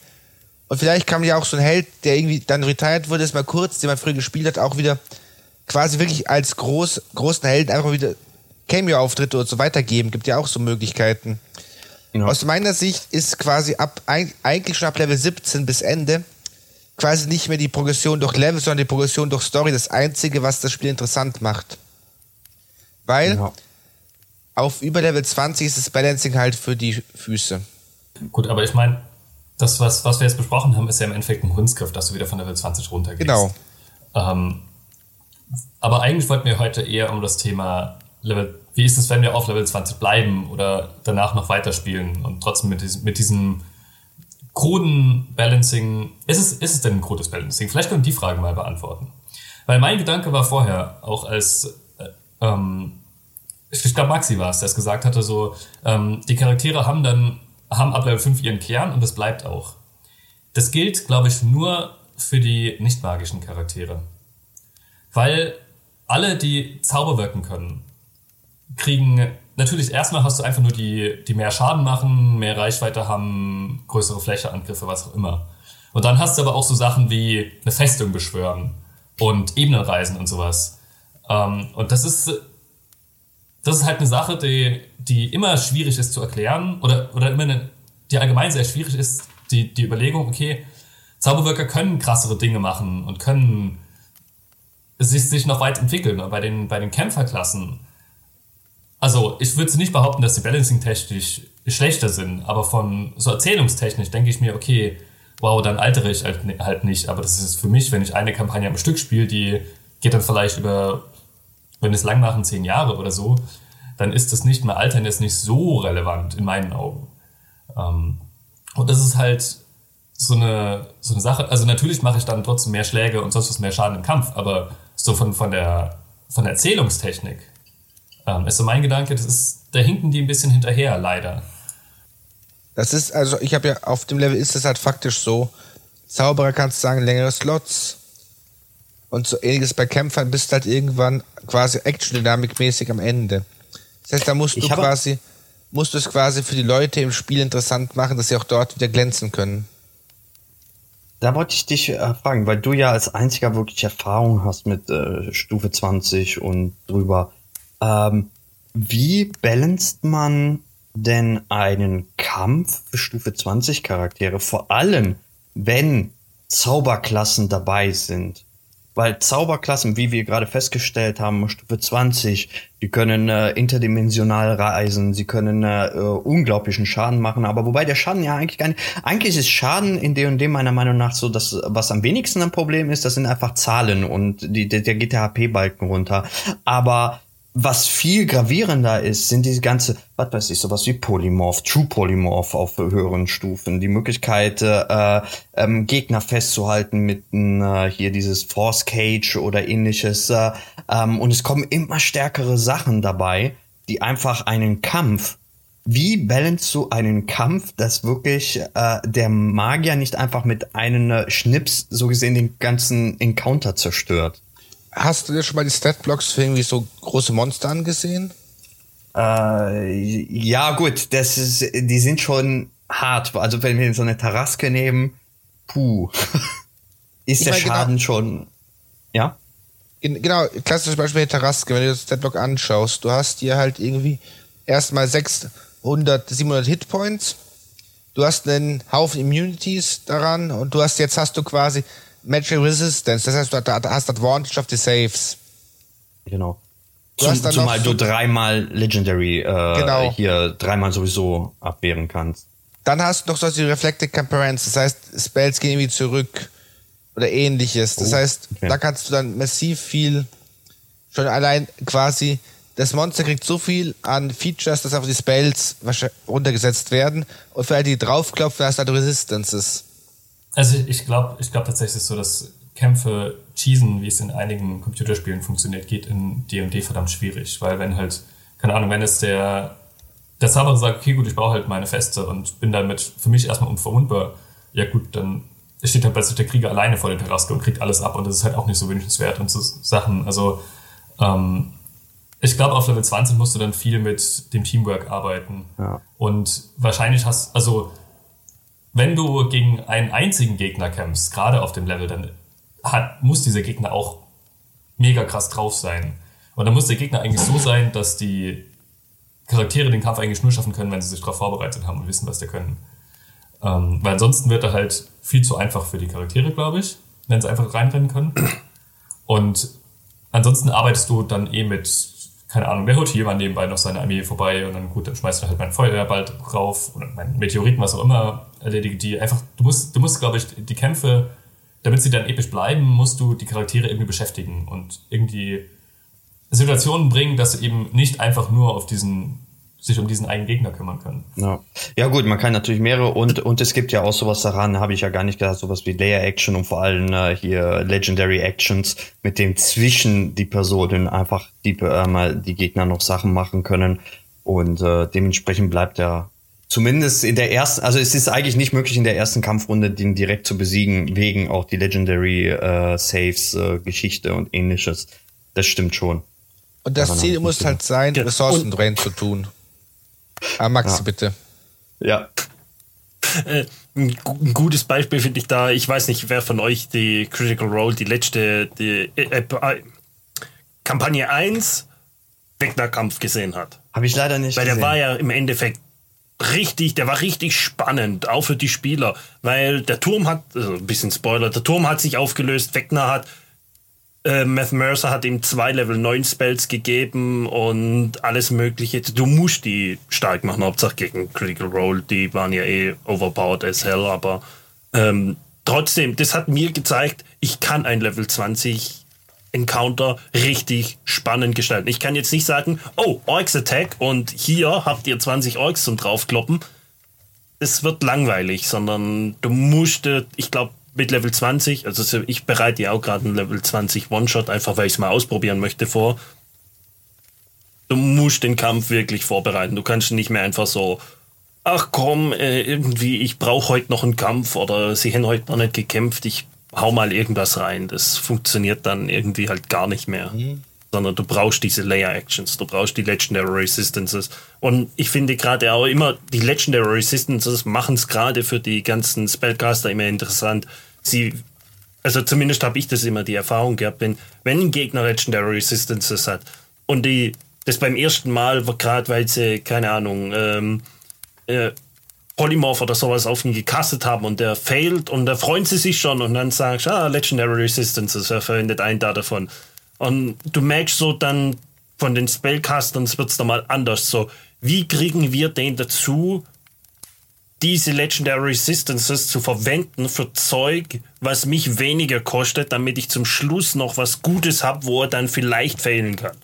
Und vielleicht kann man ja auch so ein Held, der irgendwie dann retired wurde, ist mal kurz, den man früher gespielt hat, auch wieder quasi wirklich als groß, großen Helden einfach wieder Cameo-Auftritte und so weitergeben. Gibt ja auch so Möglichkeiten. Ja. Aus meiner Sicht ist quasi ab eig- eigentlich schon ab Level 17 bis Ende quasi nicht mehr die Progression durch Level, sondern die Progression durch Story das Einzige, was das Spiel interessant macht. Weil Ja. auf über Level 20 ist das Balancing halt für die Füße. Gut, aber ich meine, das, was, was wir jetzt besprochen haben, ist ja im Endeffekt ein Hundsgriff, dass du wieder von Level 20 runtergehst. Genau. Ähm, aber eigentlich wollten wir heute eher um das Thema Level, wie ist es, wenn wir auf Level 20 bleiben oder danach noch weiterspielen und trotzdem mit diesem, mit diesem kruden Balancing, ist es, ist es denn ein krudes Balancing? Vielleicht können die Frage mal beantworten. Weil mein Gedanke war vorher, auch als, äh, ähm, ich glaube Maxi war es, der es gesagt hatte, so, ähm, die Charaktere haben dann, haben ab Level 5 ihren Kern und das bleibt auch. Das gilt, glaube ich, nur für die nicht magischen Charaktere. Weil alle, die Zauber wirken können, kriegen natürlich erstmal hast du einfach nur die, die mehr Schaden machen, mehr Reichweite haben, größere Flächeangriffe, was auch immer. Und dann hast du aber auch so Sachen wie eine Festung beschwören und Ebenenreisen und sowas. Ähm, und das ist, das ist halt eine Sache, die, die immer schwierig ist zu erklären oder, oder immer eine, die allgemein sehr schwierig ist, die, die Überlegung, okay, Zauberwirker können krassere Dinge machen und können sich, sich noch weit entwickeln. Und bei den, bei den Kämpferklassen, also ich würde nicht behaupten, dass die Balancing-technisch schlechter sind, aber von so erzählungstechnisch denke ich mir, okay, wow, dann altere ich halt, halt nicht. Aber das ist für mich, wenn ich eine Kampagne am Stück spiele, die geht dann vielleicht über, wenn es lang machen, zehn Jahre oder so, dann ist das nicht mehr altern, ist nicht so relevant in meinen Augen. Ähm, und das ist halt so eine, so eine Sache. Also natürlich mache ich dann trotzdem mehr Schläge und sonst was mehr Schaden im Kampf, aber so von, von, der, von der Erzählungstechnik ähm, ist so mein Gedanke, das ist, da hinken die ein bisschen hinterher, leider. Das ist, also ich habe ja auf dem Level ist es halt faktisch so, Zauberer kannst du sagen, längere Slots und so ähnliches bei Kämpfern bist halt irgendwann quasi Action-Dynamik-mäßig am Ende. Das heißt, da musst du quasi, musst du es quasi für die Leute im Spiel interessant machen, dass sie auch dort wieder glänzen können. da wollte ich dich äh, fragen, weil du ja als einziger wirklich Erfahrung hast mit äh, Stufe 20 und drüber. Ähm, wie balanced man denn einen Kampf für Stufe 20 Charaktere? Vor allem, wenn Zauberklassen dabei sind. Weil Zauberklassen, wie wir gerade festgestellt haben, Stufe 20, die können äh, interdimensional reisen, sie können äh, äh, unglaublichen Schaden machen, aber wobei der Schaden ja eigentlich gar nicht, eigentlich ist Schaden in D&D meiner Meinung nach so, dass was am wenigsten ein Problem ist, das sind einfach Zahlen und die, der, der geht der HP-Balken runter. Aber was viel gravierender ist, sind diese ganze, was weiß ich, sowas wie Polymorph, True Polymorph auf höheren Stufen, die Möglichkeit, äh, ähm, Gegner festzuhalten mit äh, hier dieses Force Cage oder ähnliches. Äh, ähm, und es kommen immer stärkere Sachen dabei, die einfach einen Kampf wie balance du einen Kampf, dass wirklich äh, der Magier nicht einfach mit einem äh, Schnips so gesehen den ganzen Encounter zerstört? Hast du dir schon mal die Statblocks für irgendwie so große Monster angesehen? Äh, ja, gut, das ist, die sind schon hart. Also wenn wir so eine Taraske nehmen, puh, ist ich der genau Schaden genau, schon, ja? Genau, klassisches Beispiel der Taraske, wenn du das Statblock anschaust, du hast hier halt irgendwie erstmal 600, 700 Hitpoints, du hast einen Haufen Immunities daran und du hast jetzt hast du quasi Magic Resistance, das heißt, du hast Advantage of the Saves. Genau. Du Zum, zumal du dreimal Legendary äh, genau. hier dreimal sowieso abwehren kannst. Dann hast du noch solche Reflected Camperance, das heißt, Spells gehen irgendwie zurück oder ähnliches. Das oh, heißt, okay. da kannst du dann massiv viel schon allein quasi das Monster kriegt so viel an Features, dass einfach die Spells runtergesetzt werden und für alle, die draufklopfen, hast du halt Resistances. Also ich glaube ich glaube tatsächlich so, dass Kämpfe cheesen, wie es in einigen Computerspielen funktioniert, geht in D&D verdammt schwierig, weil wenn halt, keine Ahnung, wenn es der, der Zauberer sagt, okay gut, ich brauche halt meine Feste und bin damit für mich erstmal unverwundbar, ja gut, dann steht halt plötzlich der Krieger alleine vor der Terraske und kriegt alles ab und das ist halt auch nicht so wünschenswert und so Sachen, also ähm, ich glaube, auf Level 20 musst du dann viel mit dem Teamwork arbeiten. Ja. Und wahrscheinlich hast, also wenn du gegen einen einzigen Gegner kämpfst, gerade auf dem Level, dann hat, muss dieser Gegner auch mega krass drauf sein. Und dann muss der Gegner eigentlich so sein, dass die Charaktere den Kampf eigentlich nur schaffen können, wenn sie sich darauf vorbereitet haben und wissen, was sie können. Ähm, weil ansonsten wird er halt viel zu einfach für die Charaktere, glaube ich, wenn sie einfach reinrennen können. Und ansonsten arbeitest du dann eh mit keine Ahnung, der holt jemand nebenbei noch seine Armee vorbei und dann gut, dann schmeißt du halt mein Feuerball drauf oder mein Meteoriten, was auch immer, erledige die. Einfach, du musst, du musst, glaube ich, die Kämpfe, damit sie dann episch bleiben, musst du die Charaktere irgendwie beschäftigen und irgendwie Situationen bringen, dass sie eben nicht einfach nur auf diesen sich um diesen einen Gegner kümmern können. Ja. ja gut, man kann natürlich mehrere und und es gibt ja auch sowas daran, habe ich ja gar nicht gesagt, sowas wie Layer Action und vor allem äh, hier Legendary Actions, mit dem zwischen die Personen einfach die äh, mal die Gegner noch Sachen machen können und äh, dementsprechend bleibt er zumindest in der ersten, also es ist eigentlich nicht möglich in der ersten Kampfrunde den direkt zu besiegen wegen auch die Legendary äh, Saves äh, Geschichte und ähnliches. Das stimmt schon. Und das Ziel muss halt sein, Ressourcen drain zu tun. Ah, Max, ja. bitte. Ja. Äh, ein gutes Beispiel finde ich da, ich weiß nicht, wer von euch die Critical Role, die letzte, die äh, äh, Kampagne 1 Wegner-Kampf gesehen hat. Habe ich leider nicht Weil gesehen. der war ja im Endeffekt richtig, der war richtig spannend, auch für die Spieler, weil der Turm hat, also ein bisschen Spoiler, der Turm hat sich aufgelöst, Wegner hat äh, Math Mercer hat ihm zwei Level 9 Spells gegeben und alles Mögliche. Du musst die stark machen, Hauptsache gegen Critical Role. Die waren ja eh overpowered as hell, aber ähm, trotzdem, das hat mir gezeigt, ich kann ein Level 20 Encounter richtig spannend gestalten. Ich kann jetzt nicht sagen, oh, Orcs Attack und hier habt ihr 20 Orks zum draufkloppen. Es wird langweilig, sondern du musst, ich glaube, mit Level 20, also ich bereite ja auch gerade einen Level 20 One-Shot, einfach weil ich es mal ausprobieren möchte vor. Du musst den Kampf wirklich vorbereiten. Du kannst nicht mehr einfach so, ach komm, äh, irgendwie, ich brauche heute noch einen Kampf oder sie haben heute noch nicht gekämpft, ich hau mal irgendwas rein. Das funktioniert dann irgendwie halt gar nicht mehr. Mhm. Sondern du brauchst diese Layer-Actions, du brauchst die Legendary Resistances. Und ich finde gerade auch immer, die Legendary Resistances machen es gerade für die ganzen Spellcaster immer interessant, sie, also zumindest habe ich das immer die Erfahrung gehabt, wenn, wenn ein Gegner Legendary Resistances hat und die das beim ersten Mal, gerade weil sie, keine Ahnung, ähm, äh, Polymorph oder sowas auf ihn gecastet haben und der failt und da freuen sie sich schon und dann sagst du, ah, Legendary Resistances, er verwendet einen da davon. Und du merkst so dann von den Spellcastern, es wird dann mal anders. So, wie kriegen wir den dazu, diese Legendary Resistances zu verwenden für Zeug, was mich weniger kostet, damit ich zum Schluss noch was Gutes habe, wo er dann vielleicht failen kann.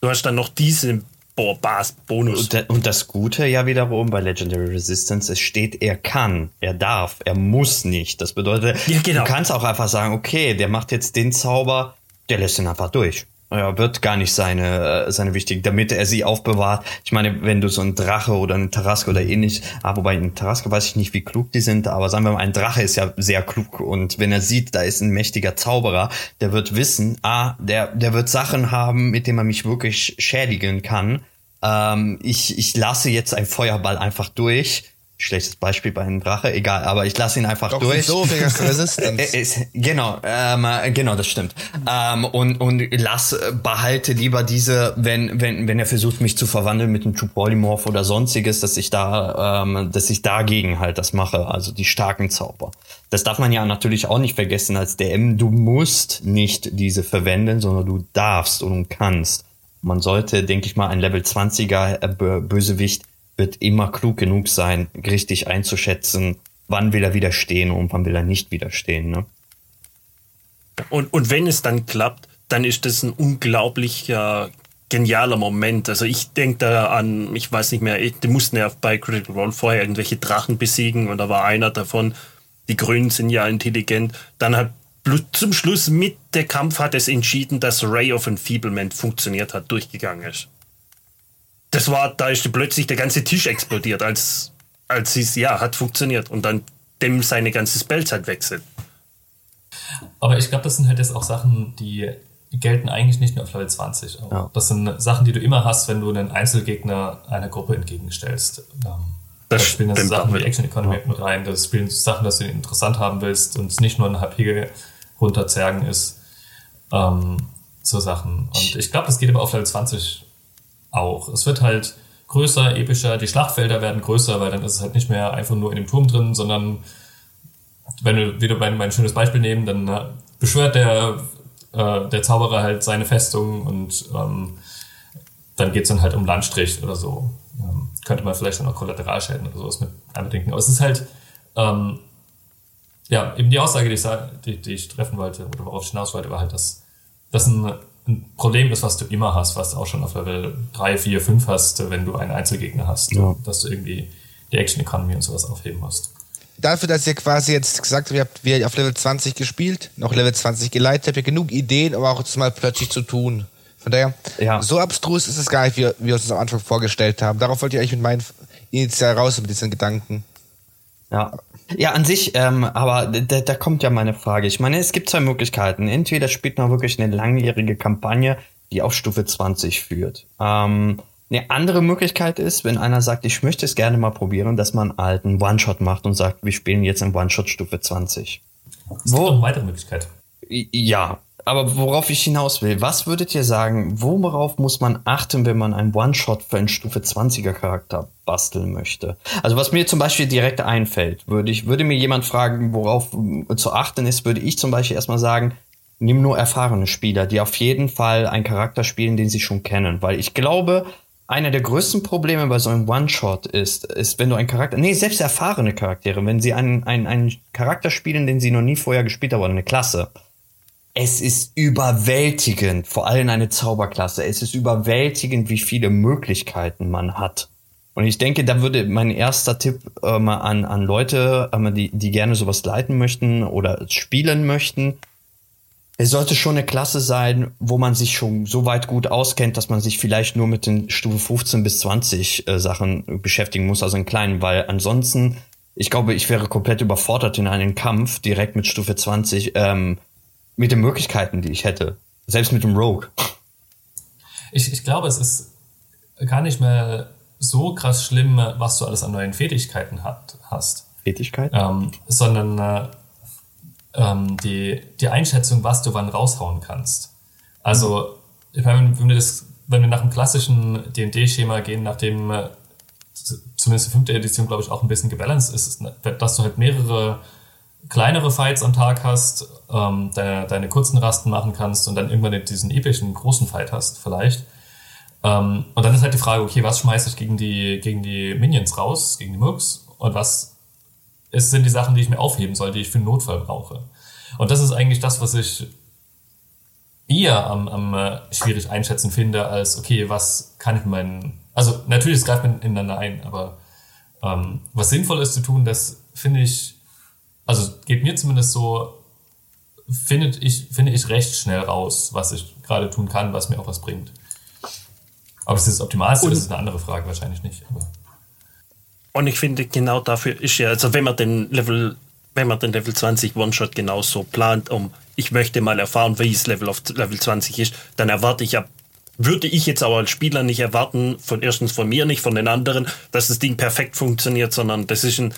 Du hast dann noch diese Boah, Bas, Bonus. Und, und, das Gute ja wiederum bei Legendary Resistance, es steht, er kann, er darf, er muss nicht. Das bedeutet, ja, genau. du kannst auch einfach sagen, okay, der macht jetzt den Zauber, der lässt ihn einfach durch. Ja, wird gar nicht seine, äh, seine wichtig, damit er sie aufbewahrt. Ich meine, wenn du so ein Drache oder eine Taraske oder ähnlich, ah, wobei in Taraske weiß ich nicht, wie klug die sind, aber sagen wir mal, ein Drache ist ja sehr klug und wenn er sieht, da ist ein mächtiger Zauberer, der wird wissen, ah, der, der wird Sachen haben, mit denen man mich wirklich schädigen kann. Ähm, ich, ich lasse jetzt ein Feuerball einfach durch schlechtes Beispiel bei einem Drache, egal, aber ich lasse ihn einfach Doch, durch. So Resistance. genau, ähm, genau, das stimmt. Ähm, und und lass behalte lieber diese, wenn wenn wenn er versucht mich zu verwandeln mit einem Polymorph oder sonstiges, dass ich da ähm, dass ich dagegen halt das mache, also die starken Zauber. Das darf man ja natürlich auch nicht vergessen als DM. Du musst nicht diese verwenden, sondern du darfst und kannst. Man sollte, denke ich mal, ein Level 20er Bösewicht wird immer klug genug sein, richtig einzuschätzen, wann will er widerstehen und wann will er nicht widerstehen. Ne? Und, und wenn es dann klappt, dann ist das ein unglaublicher genialer Moment. Also ich denke da an, ich weiß nicht mehr, die mussten ja bei Critical Role vorher irgendwelche Drachen besiegen und da war einer davon, die Grünen sind ja intelligent. Dann hat zum Schluss mit der Kampf hat es entschieden, dass Ray of Enfeeblement funktioniert hat, durchgegangen ist das war, da ist plötzlich der ganze Tisch explodiert, als, als es, ja, hat funktioniert und dann dem seine ganze Spellzeit wechselt. Aber ich glaube, das sind halt jetzt auch Sachen, die gelten eigentlich nicht mehr auf Level 20. Ja. Das sind Sachen, die du immer hast, wenn du einen Einzelgegner einer Gruppe entgegenstellst. Ähm, das da spielen das Sachen wie Action Economy ja. mit rein, das spielen Sachen, dass du ihn interessant haben willst und es nicht nur ein HP runterzergen ist. Ähm, so Sachen. Und ich glaube, das geht aber auf Level 20 auch. Es wird halt größer, epischer, die Schlachtfelder werden größer, weil dann ist es halt nicht mehr einfach nur in dem Turm drin, sondern wenn wir wieder mein, mein schönes Beispiel nehmen, dann äh, beschwört der, äh, der Zauberer halt seine Festung und ähm, dann geht's dann halt um Landstrich oder so. Ähm, könnte man vielleicht dann auch Kollateralschäden oder sowas mit einbedenken. Aber es ist halt, ähm, ja, eben die Aussage, die ich, die, die ich treffen wollte oder worauf ich hinaus wollte, war halt, dass das ein ein Problem ist, was du immer hast, was du auch schon auf Level 3, 4, 5 hast, wenn du einen Einzelgegner hast, ja. dass du irgendwie die Action Economy und sowas aufheben musst. Dafür, dass ihr quasi jetzt gesagt habt, ihr habt wir auf Level 20 gespielt, noch Level 20 geleitet, habt ihr genug Ideen, um auch jetzt mal plötzlich zu tun. Von daher, ja. so abstrus ist es gar nicht, wie, wie wir uns das am Anfang vorgestellt haben. Darauf wollt ihr eigentlich mit meinen Initial raus mit diesen Gedanken. Ja. Ja, an sich, ähm, aber da, da kommt ja meine Frage. Ich meine, es gibt zwei Möglichkeiten. Entweder spielt man wirklich eine langjährige Kampagne, die auf Stufe 20 führt. Ähm, eine andere Möglichkeit ist, wenn einer sagt, ich möchte es gerne mal probieren, dass man halt einen One-Shot macht und sagt, wir spielen jetzt in One-Shot Stufe 20. Das ist Wo, eine weitere Möglichkeit. Ja, aber worauf ich hinaus will, was würdet ihr sagen, worauf muss man achten, wenn man einen One-Shot für einen Stufe 20er Charakter basteln möchte? Also was mir zum Beispiel direkt einfällt, würde ich, würde mir jemand fragen, worauf zu achten ist, würde ich zum Beispiel erstmal sagen, nimm nur erfahrene Spieler, die auf jeden Fall einen Charakter spielen, den sie schon kennen, weil ich glaube, einer der größten Probleme bei so einem One-Shot ist, ist, wenn du einen Charakter, nee, selbst erfahrene Charaktere, wenn sie einen, einen, einen Charakter spielen, den sie noch nie vorher gespielt haben, eine Klasse, es ist überwältigend, vor allem eine Zauberklasse. Es ist überwältigend, wie viele Möglichkeiten man hat. Und ich denke, da würde mein erster Tipp ähm, an, an Leute, ähm, die, die gerne sowas leiten möchten oder spielen möchten, es sollte schon eine Klasse sein, wo man sich schon so weit gut auskennt, dass man sich vielleicht nur mit den Stufe 15 bis 20 äh, Sachen beschäftigen muss, also in kleinen, weil ansonsten, ich glaube, ich wäre komplett überfordert in einen Kampf direkt mit Stufe 20. Ähm, mit den Möglichkeiten, die ich hätte. Selbst mit dem Rogue. Ich, ich glaube, es ist gar nicht mehr so krass schlimm, was du alles an neuen Fähigkeiten hat, hast. Fähigkeiten? Ähm, sondern äh, ähm, die, die Einschätzung, was du wann raushauen kannst. Also, ich meine, wenn wir, das, wenn wir nach dem klassischen D&D-Schema gehen, nachdem äh, zumindest die fünfte Edition, glaube ich, auch ein bisschen gebalanced ist, dass du halt mehrere kleinere Fights am Tag hast, ähm, deine, deine kurzen Rasten machen kannst und dann irgendwann diesen epischen großen Fight hast, vielleicht. Ähm, und dann ist halt die Frage, okay, was schmeiße ich gegen die, gegen die Minions raus, gegen die Murks und was ist, sind die Sachen, die ich mir aufheben soll, die ich für einen Notfall brauche. Und das ist eigentlich das, was ich eher am, am äh, schwierig einschätzen finde, als okay, was kann ich meinen. Also natürlich, es greift man ineinander ein, aber ähm, was sinnvoll ist zu tun, das finde ich, also geht mir zumindest so, findet ich, finde ich recht schnell raus, was ich gerade tun kann, was mir auch was bringt. Ob es das Optimalste ist, ist eine andere Frage, wahrscheinlich nicht. Aber. Und ich finde, genau dafür ist ja, also wenn man den Level, wenn man den Level 20 One-Shot genauso plant, um ich möchte mal erfahren, wie es Level auf Level 20 ist, dann erwarte ich ja, würde ich jetzt aber als Spieler nicht erwarten, von erstens von mir nicht, von den anderen, dass das Ding perfekt funktioniert, sondern das ist ein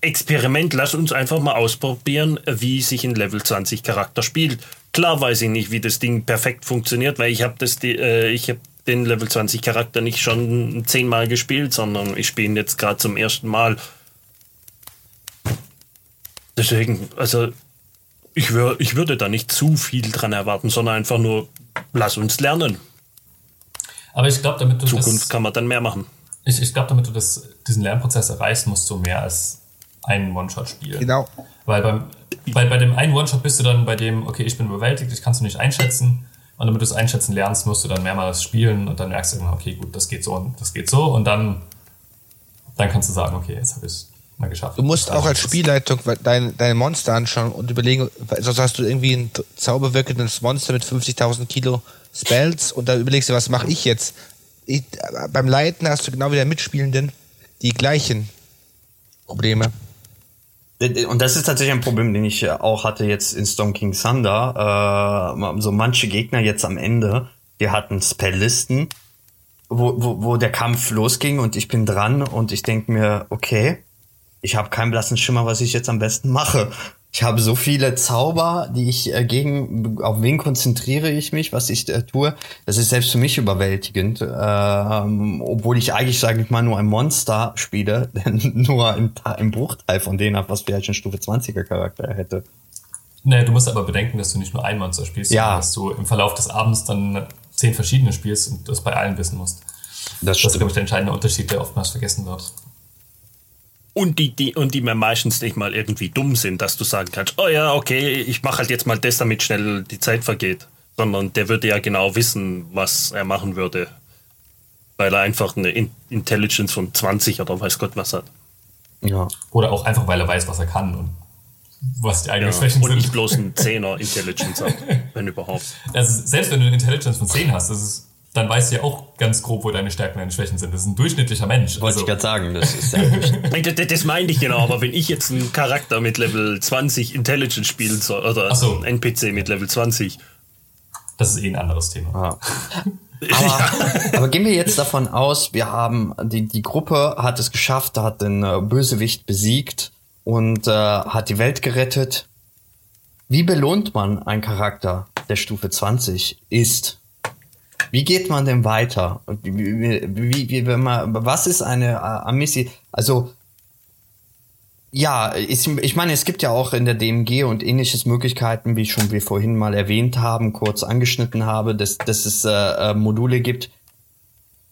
Experiment. Lass uns einfach mal ausprobieren, wie sich ein Level 20 Charakter spielt. Klar weiß ich nicht, wie das Ding perfekt funktioniert, weil ich habe das, äh, ich habe den Level 20 Charakter nicht schon zehnmal gespielt, sondern ich spiele ihn jetzt gerade zum ersten Mal. Deswegen, also ich, wür, ich würde da nicht zu viel dran erwarten, sondern einfach nur, lass uns lernen. Aber ich glaube, damit du Zukunft das, kann man dann mehr machen. Ich, ich glaube, damit du das, diesen Lernprozess erreichst, musst du mehr als einen One-Shot spielen. Genau. Weil beim, bei, bei dem einen One-Shot bist du dann bei dem, okay, ich bin überwältigt, ich kann es nicht einschätzen. Und damit du es einschätzen lernst, musst du dann mehrmals spielen und dann merkst du immer, okay, gut, das geht so und das geht so. Und dann, dann kannst du sagen, okay, jetzt habe ich es mal geschafft. Du musst also auch als Spielleitung dein, deine Monster anschauen und überlegen, sonst hast du irgendwie ein zauberwirkendes Monster mit 50.000 Kilo Spells und dann überlegst du, was mache ich jetzt? Ich, beim Leiten hast du genau wie der Mitspielenden die gleichen Probleme. Und das ist tatsächlich ein Problem, den ich auch hatte jetzt in Stone King Thunder. Äh, so manche Gegner jetzt am Ende, die hatten Spelllisten, wo, wo, wo der Kampf losging und ich bin dran und ich denke mir, okay, ich habe keinen blassen Schimmer, was ich jetzt am besten mache. Ich habe so viele Zauber, die ich äh, gegen, auf wen konzentriere ich mich, was ich äh, tue. Das ist selbst für mich überwältigend, ähm, obwohl ich eigentlich, sage ich mal, nur ein Monster spiele, nur ein, ein Bruchteil von denen habe, was vielleicht ein Stufe 20er Charakter hätte. Nee, du musst aber bedenken, dass du nicht nur ein Monster spielst, ja. sondern dass du im Verlauf des Abends dann zehn verschiedene spielst und das bei allen wissen musst. Das, das ist, glaube ich, der entscheidende Unterschied, der oftmals vergessen wird. Und die, die, und die mir meistens nicht mal irgendwie dumm sind, dass du sagen kannst, oh ja, okay, ich mache halt jetzt mal das, damit schnell die Zeit vergeht. Sondern der würde ja genau wissen, was er machen würde. Weil er einfach eine Intelligence von 20 oder weiß Gott was hat. Ja. Oder auch einfach, weil er weiß, was er kann und was die eigenen ja, Schwächen und sind. Und nicht bloß ein 10er Intelligence hat, wenn überhaupt. Also selbst wenn du eine Intelligence von 10 hast, das ist dann weißt du ja auch ganz grob, wo deine Stärken und deine Schwächen sind. Das ist ein durchschnittlicher Mensch. Wollte also. ich gerade sagen, das ist ja das, das meine ich genau, aber wenn ich jetzt einen Charakter mit Level 20 Intelligence spielen soll, oder so. einen NPC mit Level 20. Das ist eh ein anderes Thema. Ah. Aber, aber, gehen wir jetzt davon aus, wir haben, die, die Gruppe hat es geschafft, hat den äh, Bösewicht besiegt und äh, hat die Welt gerettet. Wie belohnt man einen Charakter, der Stufe 20 ist? Wie geht man denn weiter? Wie, wie, wie, wenn man, was ist eine äh, Amissi? Also, ja, ich, ich meine, es gibt ja auch in der DMG und ähnliches Möglichkeiten, wie schon wir vorhin mal erwähnt haben, kurz angeschnitten habe, dass, dass es äh, äh Module gibt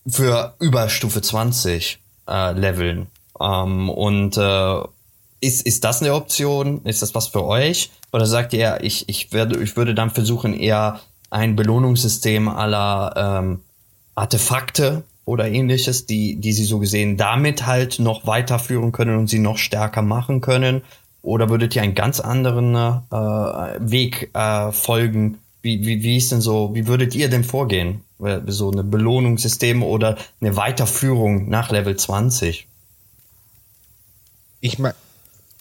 für über Stufe 20 äh, Leveln. Ähm, und äh, ist, ist das eine Option? Ist das was für euch? Oder sagt ihr, ich, ich, werde, ich würde dann versuchen, eher ein Belohnungssystem aller ähm, Artefakte oder ähnliches, die, die sie so gesehen damit halt noch weiterführen können und sie noch stärker machen können? Oder würdet ihr einen ganz anderen äh, Weg äh, folgen? Wie, wie, wie ist denn so, wie würdet ihr denn vorgehen? So eine Belohnungssystem oder eine Weiterführung nach Level 20? Ich meine,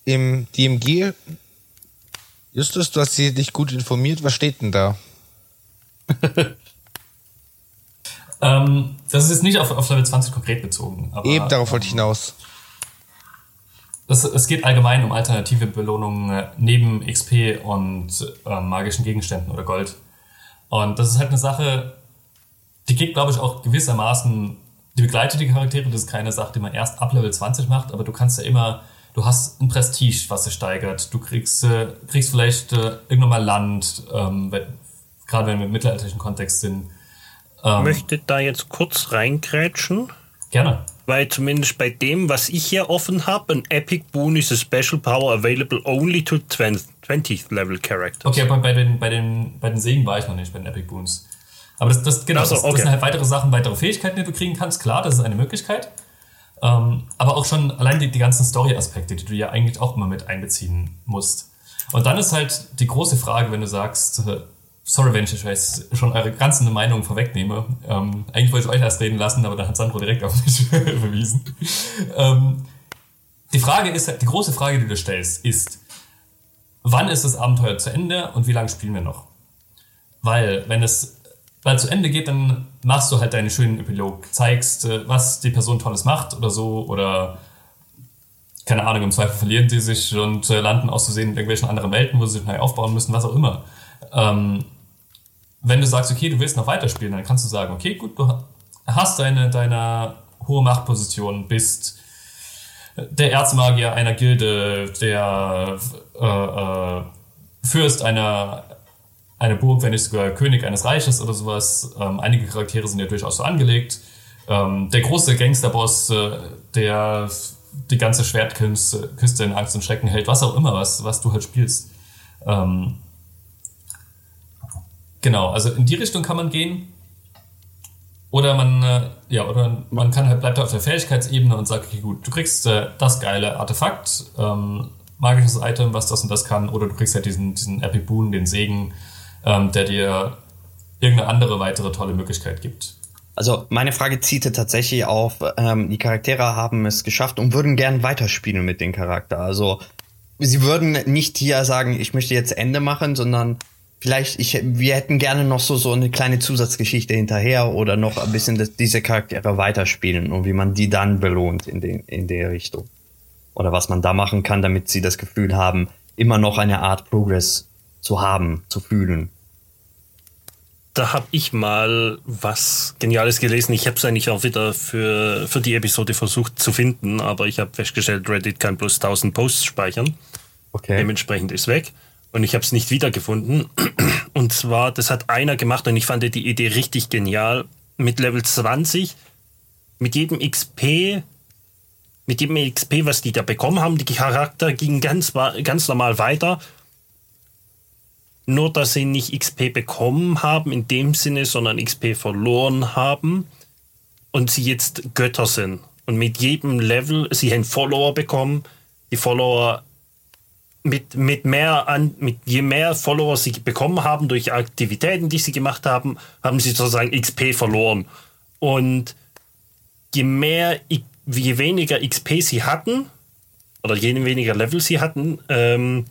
im DMG, Justus, du hast dich gut informiert, was steht denn da? ähm, das ist jetzt nicht auf, auf Level 20 konkret bezogen. Aber, Eben, darauf wollte ich hinaus. es, es geht allgemein um alternative Belohnungen äh, neben XP und äh, magischen Gegenständen oder Gold. Und das ist halt eine Sache, die geht, glaube ich, auch gewissermaßen, die begleitet die Charaktere. Das ist keine Sache, die man erst ab Level 20 macht, aber du kannst ja immer, du hast ein Prestige, was sich steigert. Du kriegst, äh, kriegst vielleicht äh, irgendwann mal Land, ähm, gerade wenn wir im mittelalterlichen Kontext sind. Ähm, Möchte da jetzt kurz reingrätschen? Gerne. Weil zumindest bei dem, was ich hier offen habe, ein Epic Boon is a special power available only to 20th Level Characters. Okay, aber bei den, bei den, bei den Segen war ich noch nicht, bei den Epic Boons. Aber das, das, genau, so, okay. das, das, sind halt weitere Sachen, weitere Fähigkeiten, die du kriegen kannst. Klar, das ist eine Möglichkeit. Ähm, aber auch schon allein die, die ganzen Story-Aspekte, die du ja eigentlich auch immer mit einbeziehen musst. Und dann ist halt die große Frage, wenn du sagst, äh, sorry, wenn ich jetzt schon eure ganzen Meinungen vorwegnehme. Ähm, eigentlich wollte ich euch erst reden lassen, aber dann hat Sandro direkt auf mich verwiesen. Ähm, die Frage ist, die große Frage, die du stellst, ist, wann ist das Abenteuer zu Ende und wie lange spielen wir noch? Weil, wenn es weil zu Ende geht, dann machst du halt deinen schönen Epilog, zeigst, äh, was die Person Tolles macht oder so, oder keine Ahnung, im Zweifel verlieren sie sich und äh, landen auszusehen in irgendwelchen anderen Welten, wo sie sich neu aufbauen müssen, was auch immer. Ähm, wenn du sagst, okay, du willst noch weiterspielen, dann kannst du sagen, okay, gut, du hast deine, deine hohe Machtposition, bist der Erzmagier einer Gilde, der äh, äh, Fürst einer, einer Burg, wenn nicht sogar König eines Reiches oder sowas. Ähm, einige Charaktere sind ja durchaus so angelegt. Ähm, der große Gangsterboss, äh, der die ganze Schwertküste in Angst und Schrecken hält, was auch immer, was, was du halt spielst. Ähm, Genau, also in die Richtung kann man gehen. Oder man, äh, ja, oder man kann halt, bleibt auf der Fähigkeitsebene und sagt, okay, gut, du kriegst äh, das geile Artefakt, ähm, magisches Item, was das und das kann, oder du kriegst halt diesen, diesen Epic Boon, den Segen, ähm, der dir irgendeine andere weitere tolle Möglichkeit gibt. Also meine Frage zielte tatsächlich auf, ähm, die Charaktere haben es geschafft und würden gern weiterspielen mit dem Charakter. Also sie würden nicht hier sagen, ich möchte jetzt Ende machen, sondern vielleicht, ich, wir hätten gerne noch so, so eine kleine Zusatzgeschichte hinterher oder noch ein bisschen das, diese Charaktere weiterspielen und wie man die dann belohnt in, den, in der Richtung. Oder was man da machen kann, damit sie das Gefühl haben, immer noch eine Art Progress zu haben, zu fühlen. Da habe ich mal was Geniales gelesen. Ich habe es eigentlich auch wieder für, für die Episode versucht zu finden, aber ich habe festgestellt, Reddit kann bloß 1000 Posts speichern. Okay. Dementsprechend ist weg und ich habe es nicht wiedergefunden. Und zwar, das hat einer gemacht und ich fand die Idee richtig genial. Mit Level 20, mit jedem XP, mit jedem XP, was die da bekommen haben, die Charakter gingen ganz, ganz normal weiter. Nur, dass sie nicht XP bekommen haben in dem Sinne, sondern XP verloren haben und sie jetzt Götter sind. Und mit jedem Level, sie haben Follower bekommen. Die Follower mit, mit mehr an, mit je mehr Follower sie bekommen haben durch Aktivitäten, die sie gemacht haben, haben sie sozusagen XP verloren. Und je mehr, je weniger XP sie hatten, oder je weniger Level sie hatten, ähm,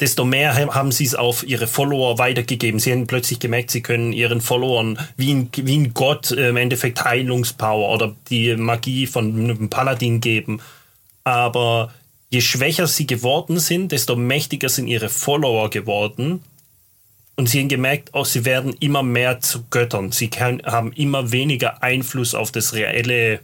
desto mehr haben sie es auf ihre Follower weitergegeben. Sie haben plötzlich gemerkt, sie können ihren Followern wie ein, wie ein Gott äh, im Endeffekt Heilungspower oder die Magie von einem Paladin geben. Aber je schwächer sie geworden sind, desto mächtiger sind ihre Follower geworden. Und sie haben gemerkt, auch sie werden immer mehr zu Göttern. Sie kann, haben immer weniger Einfluss auf das reelle,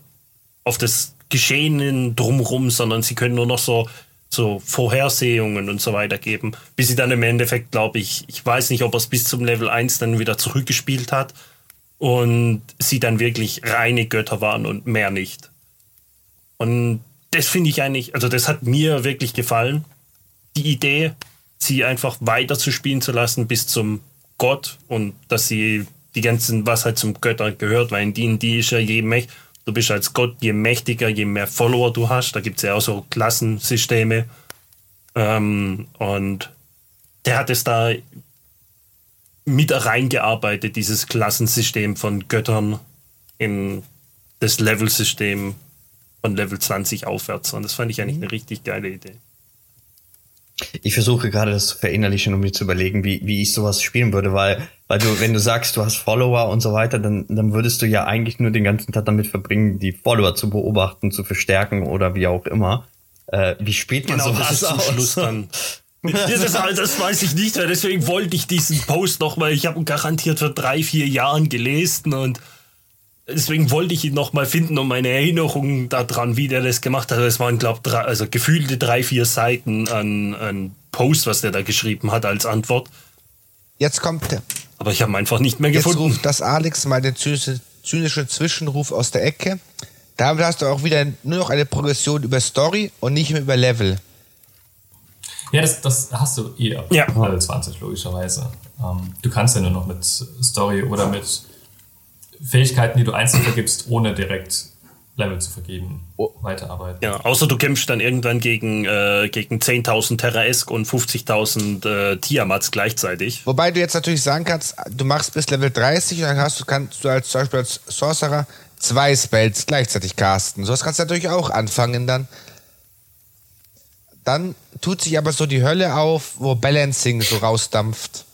auf das Geschehen drumherum, sondern sie können nur noch so, so Vorhersehungen und so weiter geben. Bis sie dann im Endeffekt, glaube ich, ich weiß nicht, ob er es bis zum Level 1 dann wieder zurückgespielt hat und sie dann wirklich reine Götter waren und mehr nicht. Und das finde ich eigentlich, also das hat mir wirklich gefallen. Die Idee, sie einfach weiter zu spielen zu lassen bis zum Gott und dass sie die ganzen, was halt zum Götter gehört, weil in D&D ist ja je mächt, du bist als Gott, je mächtiger, je mehr Follower du hast, da gibt es ja auch so Klassensysteme ähm, und der hat es da mit reingearbeitet, dieses Klassensystem von Göttern in das Level-System von Level 20 aufwärts. Und das fand ich eigentlich eine richtig geile Idee. Ich versuche gerade das zu verinnerlichen, um mir zu überlegen, wie, wie ich sowas spielen würde, weil, weil du, wenn du sagst, du hast Follower und so weiter, dann, dann würdest du ja eigentlich nur den ganzen Tag damit verbringen, die Follower zu beobachten, zu verstärken oder wie auch immer. Äh, wie spielt man Genau, das sowas aus? Schluss dann. das, ist, halt- das weiß ich nicht, weil deswegen wollte ich diesen Post noch mal. Ich habe ihn garantiert vor drei, vier Jahren gelesen und deswegen wollte ich ihn noch mal finden, um meine Erinnerungen daran, wie der das gemacht hat. Es waren, glaube ich, also gefühlte drei, vier Seiten an, an Post, was der da geschrieben hat als Antwort. Jetzt kommt der. Aber ich habe ihn einfach nicht mehr Jetzt gefunden. ruft das Alex mal den zynische- zynischen Zwischenruf aus der Ecke. Damit hast du auch wieder nur noch eine Progression über Story und nicht mehr über Level. Ja, das, das hast du eh ab Ja. Level 20, logischerweise. Ähm, du kannst ja nur noch mit Story oder mit Fähigkeiten, die du einzeln vergibst, ohne direkt Level zu vergeben, weiterarbeiten. Ja, außer du kämpfst dann irgendwann gegen, äh, gegen 10.000 Terraesk und 50.000 äh, Tiamats gleichzeitig. Wobei du jetzt natürlich sagen kannst, du machst bis Level 30 und dann hast du, kannst du als zum Beispiel als Sorcerer zwei Spells gleichzeitig casten. So das kannst du natürlich auch anfangen dann. Dann tut sich aber so die Hölle auf, wo Balancing so rausdampft.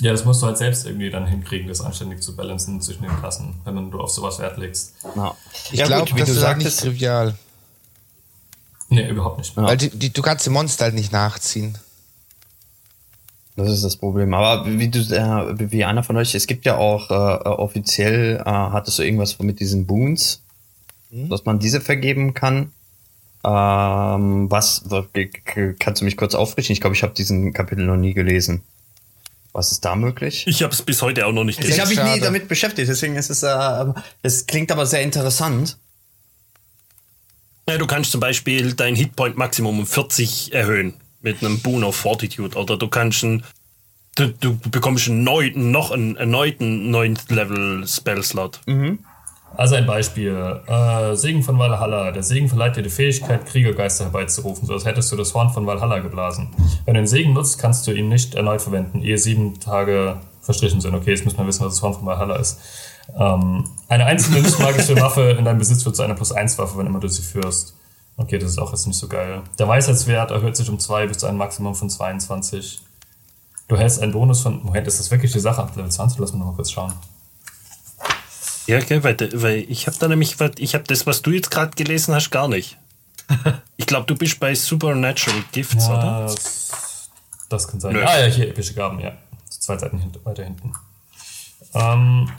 Ja, das musst du halt selbst irgendwie dann hinkriegen, das anständig zu balancen zwischen den Klassen, wenn du auf sowas Wert legst. Ja. Ich Ja, glaube, wie das du ist halt nicht sagtest, trivial. Nee, überhaupt nicht. Weil die, die, du kannst die Monster halt nicht nachziehen. Das ist das Problem. Aber wie du, äh, wie einer von euch, es gibt ja auch äh, äh, offiziell, äh, hattest du irgendwas mit diesen Boons, dass man diese vergeben kann. Ähm, was, was kannst du mich kurz aufrichten? Ich glaube, ich habe diesen Kapitel noch nie gelesen. Was ist da möglich? Ich habe es bis heute auch noch nicht Ist Ich habe mich nie damit beschäftigt, deswegen ist es, äh, es klingt aber sehr interessant. Ja, du kannst zum Beispiel dein Hitpoint Maximum um 40 erhöhen mit einem Boon of Fortitude oder du kannst ein, du, du bekommst einen neuen, noch einen erneuten 9 Level Spellslot. Also ein Beispiel. Äh, Segen von Valhalla. Der Segen verleiht dir die Fähigkeit, Kriegergeister herbeizurufen, so als hättest du das Horn von Valhalla geblasen. Wenn du den Segen nutzt, kannst du ihn nicht erneut verwenden, ehe sieben Tage verstrichen sind. Okay, jetzt muss man wissen, was das Horn von Valhalla ist. Ähm, eine einzelne nicht magische Waffe in deinem Besitz wird zu einer Plus-1-Waffe, wenn immer du sie führst. Okay, das ist auch jetzt nicht so geil. Der Weisheitswert erhöht sich um 2 bis zu einem Maximum von 22. Du hältst einen Bonus von. Moment, ist das wirklich die Sache ab Level 20? Lass mich noch mal kurz schauen. Ja, okay, weil, weil ich habe da nämlich, ich habe das, was du jetzt gerade gelesen hast, gar nicht. Ich glaube, du bist bei Supernatural Gifts, Ja, oder? das, das kann sein. Nö. Ah ja, hier, epische Gaben, ja. Zwei Seiten hint weiter hinten. Ähm,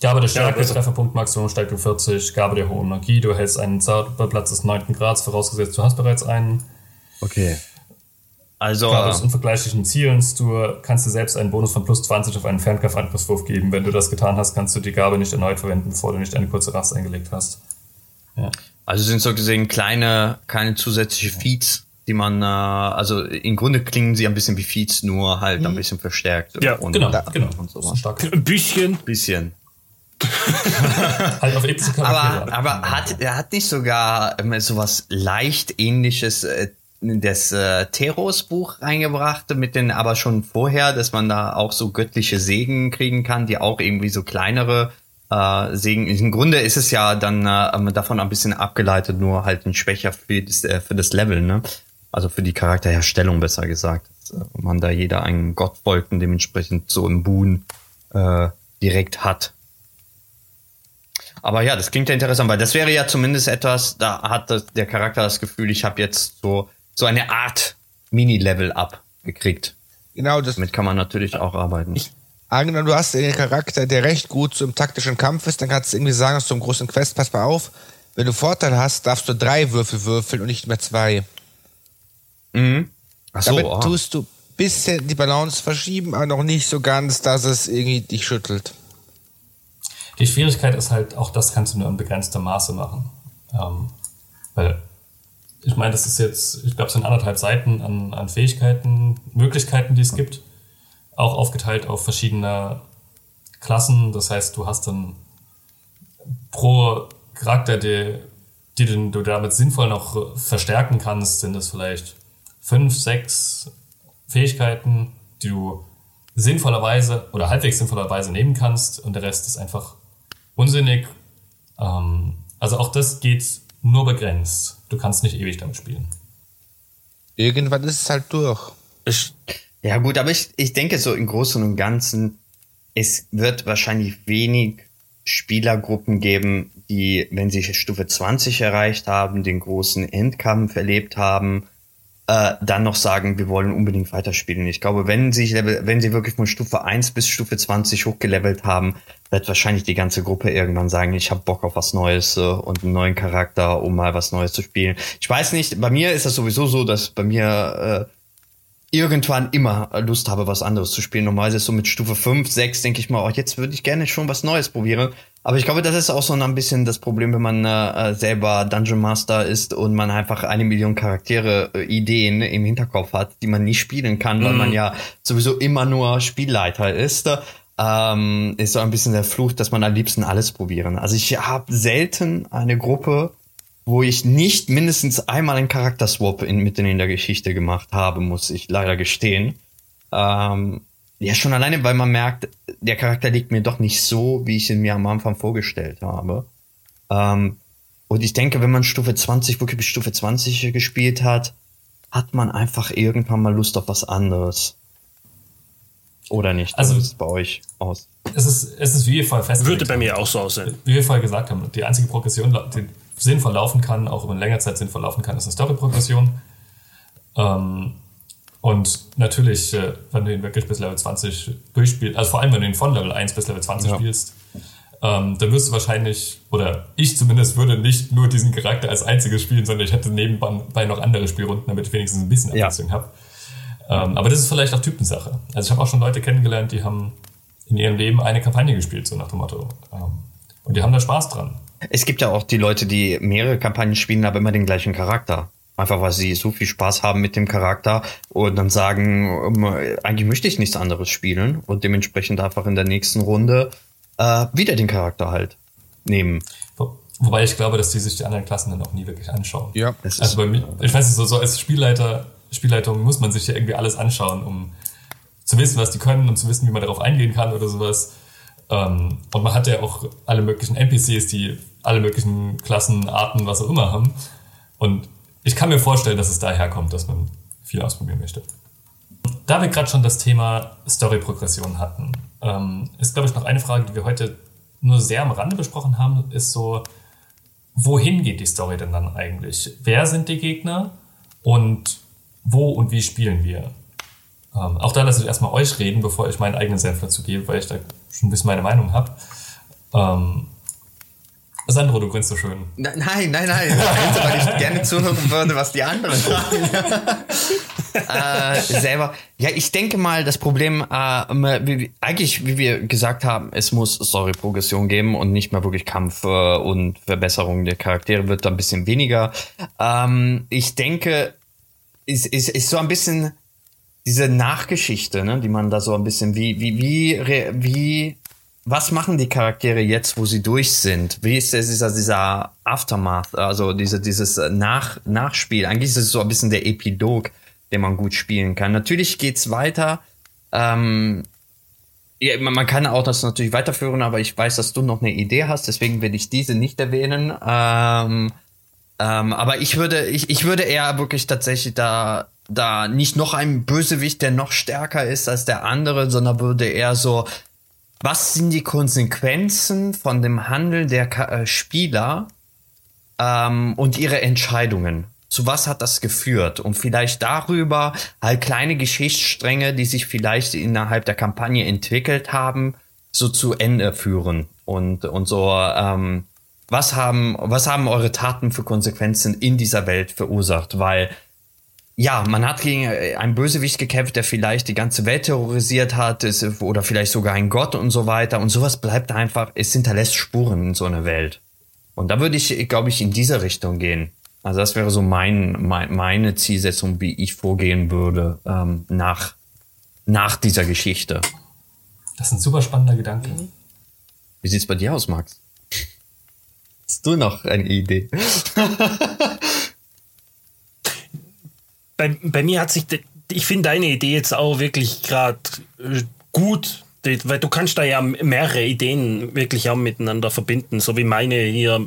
Gabe der Stärke, also- Trefferpunkt Maximum steigt um 40. Gabe der hohen Magie, du hältst einen Zauberplatz des 9. Grads, vorausgesetzt du hast bereits einen. Okay. Also, Gabe des unvergleichlichen Zielens, du kannst dir selbst einen Bonus von plus 20 auf einen Fernkampfangriffswurf geben. Wenn du das getan hast, kannst du die Gabe nicht erneut verwenden, bevor du nicht eine kurze Rast eingelegt hast. Ja. also sind so gesehen kleine, keine zusätzliche Feeds, die man, äh, also im Grunde klingen sie ein bisschen wie Feeds, nur halt ein bisschen verstärkt. Ja, und, Genau, und genau. so was. stark. Ein bisschen. Bisschen. Halt auf epische. Aber, aber hat, er hat nicht sogar ähm, sowas leicht ähnliches äh, das äh, Teros Buch reingebracht mit den aber schon vorher, dass man da auch so göttliche Segen kriegen kann, die auch irgendwie so kleinere äh, Segen. Im Grunde ist es ja dann äh, davon ein bisschen abgeleitet, nur halt ein schwächer für das, äh, für das Level, ne? Also für die Charakterherstellung besser gesagt, dass äh, man da jeder einen Gott folgt und dementsprechend so einen Boon äh, direkt hat. Aber ja, das klingt ja interessant, weil das wäre ja zumindest etwas, da hat der Charakter das Gefühl, ich habe jetzt so, so eine Art Mini-Level-Up gekriegt. Genau, das. Damit kann man natürlich auch arbeiten. Angenommen, du hast einen Charakter, der recht gut zum taktischen Kampf ist, dann kannst du irgendwie sagen, im großen Quest, pass mal auf, wenn du Vorteil hast, darfst du drei Würfel würfeln und nicht mehr zwei. Ach so, Damit ah. tust du bisschen die Balance verschieben, aber noch nicht so ganz, dass es irgendwie dich schüttelt. Die Schwierigkeit ist halt, auch das kannst du nur in begrenztem Maße machen. Ähm, weil, ich meine, das ist jetzt, ich glaube, es sind anderthalb Seiten an, an Fähigkeiten, Möglichkeiten, die es gibt. Auch aufgeteilt auf verschiedene Klassen. Das heißt, du hast dann pro Charakter, die, die du, damit sinnvoll noch verstärken kannst, sind es vielleicht fünf, sechs Fähigkeiten, die du sinnvollerweise oder halbwegs sinnvollerweise nehmen kannst und der Rest ist einfach unsinnig. Ähm, also auch das geht nur begrenzt. Du kannst nicht ewig damit spielen. Irgendwann ist es halt durch. Ich, Ja gut, aber ich, ich denke so im Großen und Ganzen, es wird wahrscheinlich wenig Spielergruppen geben, die, wenn sie Stufe 20 erreicht haben, den großen Endkampf erlebt haben, äh, dann noch sagen, wir wollen unbedingt weiterspielen. Ich glaube, wenn sie, wenn sie wirklich von Stufe 1 bis Stufe 20 hochgelevelt haben, wird wahrscheinlich die ganze Gruppe irgendwann sagen, ich habe Bock auf was Neues äh, und einen neuen Charakter, um mal was Neues zu spielen. Ich weiß nicht, bei mir ist das sowieso so, dass bei mir äh, irgendwann immer Lust habe, was anderes zu spielen. Normalerweise ist so mit Stufe 5, 6 denke ich mal, oh, jetzt würde ich gerne schon was Neues probieren. Aber ich glaube, das ist auch so ein bisschen das Problem, wenn man äh, selber Dungeon Master ist und man einfach eine Million Charaktere, äh, Ideen im Hinterkopf hat, die man nie spielen kann, mhm. weil man ja sowieso immer nur Spielleiter ist. Ähm, ist so ein bisschen der Fluch, dass man am liebsten alles probieren. Also ich habe selten eine Gruppe, wo ich nicht mindestens einmal einen Charakterswap in, mitten in der Geschichte gemacht habe, muss ich leider gestehen. Ähm, ja, schon alleine, weil man merkt, der Charakter liegt mir doch nicht so, wie ich ihn mir am Anfang vorgestellt habe. Ähm, und ich denke, wenn man Stufe 20, wirklich bis Stufe 20 gespielt hat, hat man einfach irgendwann mal Lust auf was anderes. Oder nicht? Also, es bei euch aus? Es ist, es ist wie wir vorher festgelegt Würde bei mir auch so aussehen. Wie wir vorher gesagt haben, die einzige Progression, die sinnvoll laufen kann, auch über eine längere Zeit sinnvoll laufen kann, ist eine Story-Progression. Ähm, und natürlich, äh, wenn du ihn wirklich bis Level 20 durchspielst, also vor allem wenn du ihn von Level 1 bis Level 20 ja. spielst, ähm, dann wirst du wahrscheinlich, oder ich zumindest würde nicht nur diesen Charakter als einziges spielen, sondern ich hätte nebenbei noch andere Spielrunden, damit ich wenigstens ein bisschen Abwechslung ja. habe. Ähm, aber das ist vielleicht auch Typensache. Also ich habe auch schon Leute kennengelernt, die haben in ihrem Leben eine Kampagne gespielt, so nach dem Motto. Ähm, und die haben da Spaß dran. Es gibt ja auch die Leute, die mehrere Kampagnen spielen, aber immer den gleichen Charakter. Einfach weil sie so viel Spaß haben mit dem Charakter und dann sagen, ähm, eigentlich möchte ich nichts anderes spielen und dementsprechend einfach in der nächsten Runde äh, wieder den Charakter halt nehmen. Wo, wobei ich glaube, dass die sich die anderen Klassen dann auch nie wirklich anschauen. Ja, das also bei mir, ich weiß nicht, so, so als Spielleiter, Spielleitung muss man sich ja irgendwie alles anschauen, um zu wissen, was die können und zu wissen, wie man darauf eingehen kann oder sowas. Ähm, und man hat ja auch alle möglichen NPCs, die alle möglichen Klassen, Arten, was auch immer haben. Und ich kann mir vorstellen, dass es daher kommt, dass man viel ausprobieren möchte. Da wir gerade schon das Thema Story-Progression hatten, ähm, ist, glaube ich, noch eine Frage, die wir heute nur sehr am Rande besprochen haben, ist so, wohin geht die Story denn dann eigentlich? Wer sind die Gegner und wo und wie spielen wir? Ähm, auch da lasse ich erstmal euch reden, bevor ich meinen eigenen Senf dazu gebe, weil ich da schon ein bisschen meine Meinung habe. Ähm, Sandro, du grinst so schön. Nein, nein, nein, nein. weil ich gerne zuhören würde, was die anderen sagen. äh, selber. Ja, ich denke mal, das Problem, äh, wie, eigentlich, wie wir gesagt haben, es muss Story-Progression geben und nicht mehr wirklich Kampf äh, und Verbesserung der Charaktere wird da ein bisschen weniger. Ähm, ich denke, ist, ist, ist so ein bisschen diese Nachgeschichte, ne, die man da so ein bisschen wie, wie, wie, wie was machen die Charaktere jetzt, wo sie durch sind? Wie ist es, dieser, dieser Aftermath, also diese, dieses Nach, Nachspiel? Eigentlich ist es so ein bisschen der Epilog, den man gut spielen kann. Natürlich geht's weiter. Ähm, ja, man kann auch das natürlich weiterführen, aber ich weiß, dass du noch eine Idee hast, deswegen will ich diese nicht erwähnen. Ähm, ähm, aber ich würde, ich, ich würde eher wirklich tatsächlich da, da nicht noch ein Bösewicht, der noch stärker ist als der andere, sondern würde eher so was sind die Konsequenzen von dem Handel der Ka äh, Spieler ähm, und ihre Entscheidungen? Zu was hat das geführt? Und vielleicht darüber halt kleine Geschichtsstränge, die sich vielleicht innerhalb der Kampagne entwickelt haben, so zu Ende führen und und so. Ähm, was haben was haben eure Taten für Konsequenzen in dieser Welt verursacht? Weil ja, man hat gegen äh, einen Bösewicht gekämpft, der vielleicht die ganze Welt terrorisiert hat, ist, oder vielleicht sogar ein Gott und so weiter. Und sowas bleibt einfach, es hinterlässt Spuren in so einer Welt. Und da würde ich, glaube ich, in diese Richtung gehen. Also das wäre so mein, mein meine Zielsetzung, wie ich vorgehen würde ähm, nach, nach dieser Geschichte. Das ist ein super spannender Gedanke. Wie sieht's bei dir aus, Max? Hast du noch eine Idee? bei, bei mir hat sich, ich finde deine Idee jetzt auch wirklich gerade äh, gut, weil du kannst da ja mehrere Ideen wirklich auch miteinander verbinden, so wie meine hier,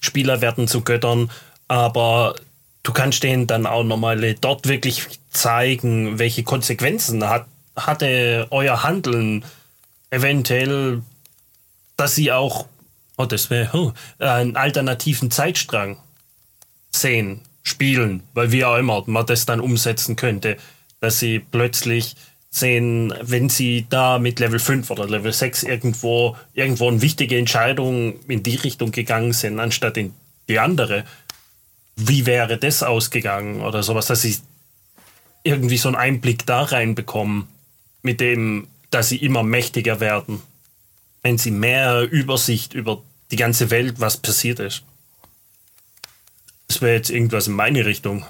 Spieler werden zu Göttern, aber du kannst denen dann auch nochmal dort wirklich zeigen, welche Konsequenzen hat, hatte euer Handeln eventuell, dass sie auch Oh, das wäre oh, einen alternativen Zeitstrang sehen, spielen, weil wie auch immer man das dann umsetzen könnte, dass sie plötzlich sehen, wenn sie da mit Level 5 oder Level 6 irgendwo, irgendwo eine wichtige Entscheidung in die Richtung gegangen sind, anstatt in die andere, wie wäre das ausgegangen oder sowas, dass sie irgendwie so einen Einblick da reinbekommen, mit dem, dass sie immer mächtiger werden, wenn sie mehr Übersicht über die ganze Welt, was passiert ist. Das wäre jetzt irgendwas in meine Richtung,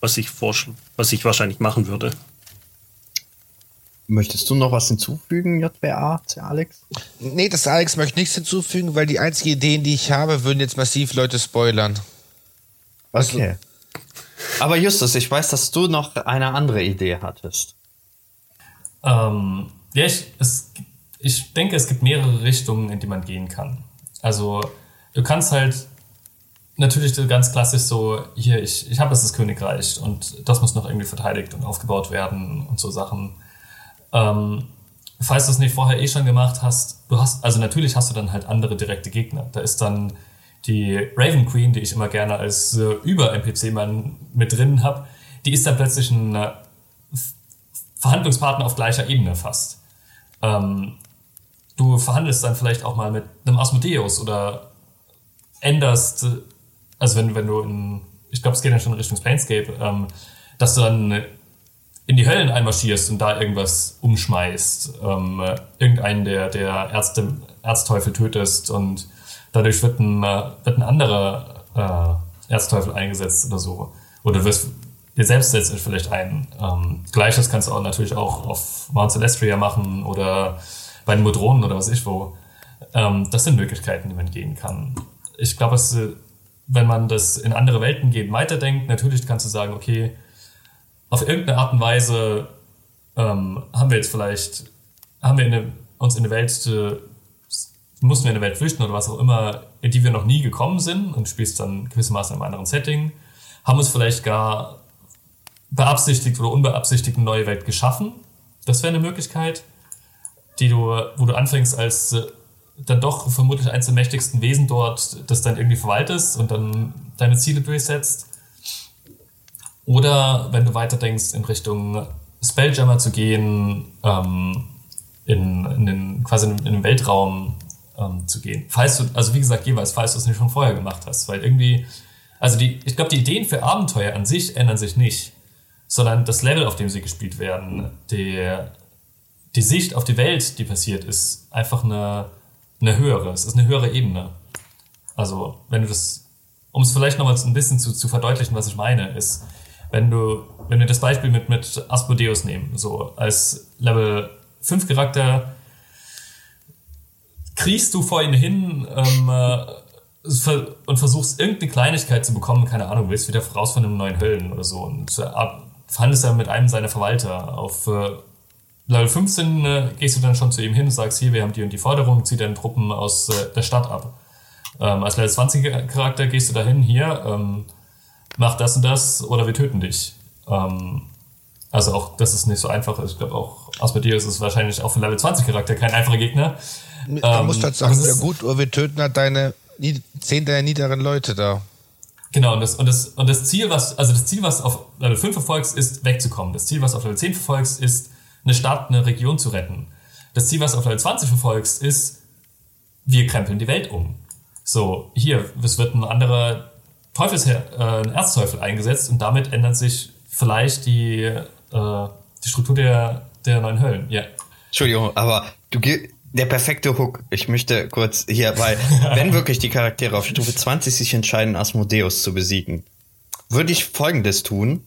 was ich, was ich wahrscheinlich machen würde. Möchtest du noch was hinzufügen, JBA, Alex? Nee, das Alex möchte nichts hinzufügen, weil die einzigen Ideen, die ich habe, würden jetzt massiv Leute spoilern. Also, okay. Aber Justus, ich weiß, dass du noch eine andere Idee hattest. Ähm, ja, ich, es, ich denke, es gibt mehrere Richtungen, in die man gehen kann. Also, du kannst halt natürlich ganz klassisch so, hier, ich, ich habe das Königreich und das muss noch irgendwie verteidigt und aufgebaut werden und so Sachen. Ähm, falls du es nicht vorher eh schon gemacht hast, du hast, also natürlich hast du dann halt andere direkte Gegner. Da ist dann die Raven Queen, die ich immer gerne als äh, Über-NPC-Mann mit drin habe, die ist dann plötzlich ein äh, Verhandlungspartner auf gleicher Ebene fast. Ähm, du verhandelst dann vielleicht auch mal mit einem Asmodeus oder änderst, also wenn, wenn du in, ich glaube, es geht dann schon Richtung Planescape, ähm, dass du dann in die Höllen einmarschierst und da irgendwas umschmeißt, ähm, irgendeinen der, der Ärzte, Erzteufel tötest und dadurch wird ein, wird ein anderer äh, Erzteufel eingesetzt oder so. Oder wirst dir selbst setzt vielleicht ein. Ähm, Gleiches kannst du auch natürlich auch auf Mount Celestria machen oder bei den Modronen oder was ich wo. Ähm, das sind Möglichkeiten, die man gehen kann. Ich glaube, wenn man das in andere Welten geht, weiterdenkt, natürlich kannst du sagen, okay, auf irgendeine Art und Weise ähm, haben wir jetzt vielleicht, haben wir eine, uns in eine Welt, äh, mussten wir in eine Welt flüchten oder was auch immer, in die wir noch nie gekommen sind und spielst dann gewissermaßen in einem anderen Setting, haben uns vielleicht gar beabsichtigt oder unbeabsichtigt eine neue Welt geschaffen. Das wäre eine Möglichkeit, die du, wo du anfängst als äh, dann doch vermutlich eines der mächtigsten Wesen dort, das dann irgendwie verwaltest und dann deine Ziele durchsetzt. Oder wenn du weiterdenkst, in Richtung Spelljammer zu gehen, ähm, in, in den, quasi in, den Weltraum ähm, zu gehen. Falls du, also wie gesagt, jeweils, falls du es nicht schon vorher gemacht hast. Weil irgendwie, also die, ich glaube, die Ideen für Abenteuer an sich ändern sich nicht, sondern das Level, auf dem sie gespielt werden, die, die Sicht auf die Welt, die passiert, ist einfach eine, eine höhere. Es ist eine höhere Ebene. Also, wenn du das, um es vielleicht nochmal ein bisschen zu, zu verdeutlichen, was ich meine, ist, wenn du, wenn wir das Beispiel mit, mit Asmodeus nehmen, so als Level 5 Charakter, kriegst du vor ihn hin ähm, äh, und versuchst irgendeine Kleinigkeit zu bekommen, keine Ahnung, willst wieder raus von einem neuen Höllen oder so und äh, verhandelst dann mit einem seiner Verwalter. Auf äh, Level 15 äh, gehst du dann schon zu ihm hin und sagst, hier, wir haben die und die Forderung, zieh deine Truppen aus äh, der Stadt ab. Ähm, als Level 20 Charakter gehst du dahin, hier, ähm, mach das und das oder wir töten dich. Ähm, also auch, das ist nicht so einfach. Ich glaube auch, Asmodeus ist wahrscheinlich auch für Level 20 Charakter kein einfacher Gegner. Ähm, musst du halt sagen, ja gut, oder wir töten halt deine, zehn deiner niederen Leute da. Genau, und das, und das, und das Ziel, was, also das Ziel, was auf Level 5 verfolgst, ist wegzukommen. Das Ziel, was auf Level 10 verfolgst, ist, eine Stadt, eine Region zu retten. Das Ziel, was auf Level 20 verfolgst, ist, wir krempeln die Welt um. So, hier, es wird ein anderer Teufels, äh, ein Erzteufel eingesetzt und damit ändert sich vielleicht die, äh, die Struktur der, der neuen Höllen. Ja. Entschuldigung, aber du der perfekte Hook. Ich möchte kurz hier, weil wenn wirklich die Charaktere auf Stufe 20 sich entscheiden, Asmodeus zu besiegen, würde ich folgendes tun.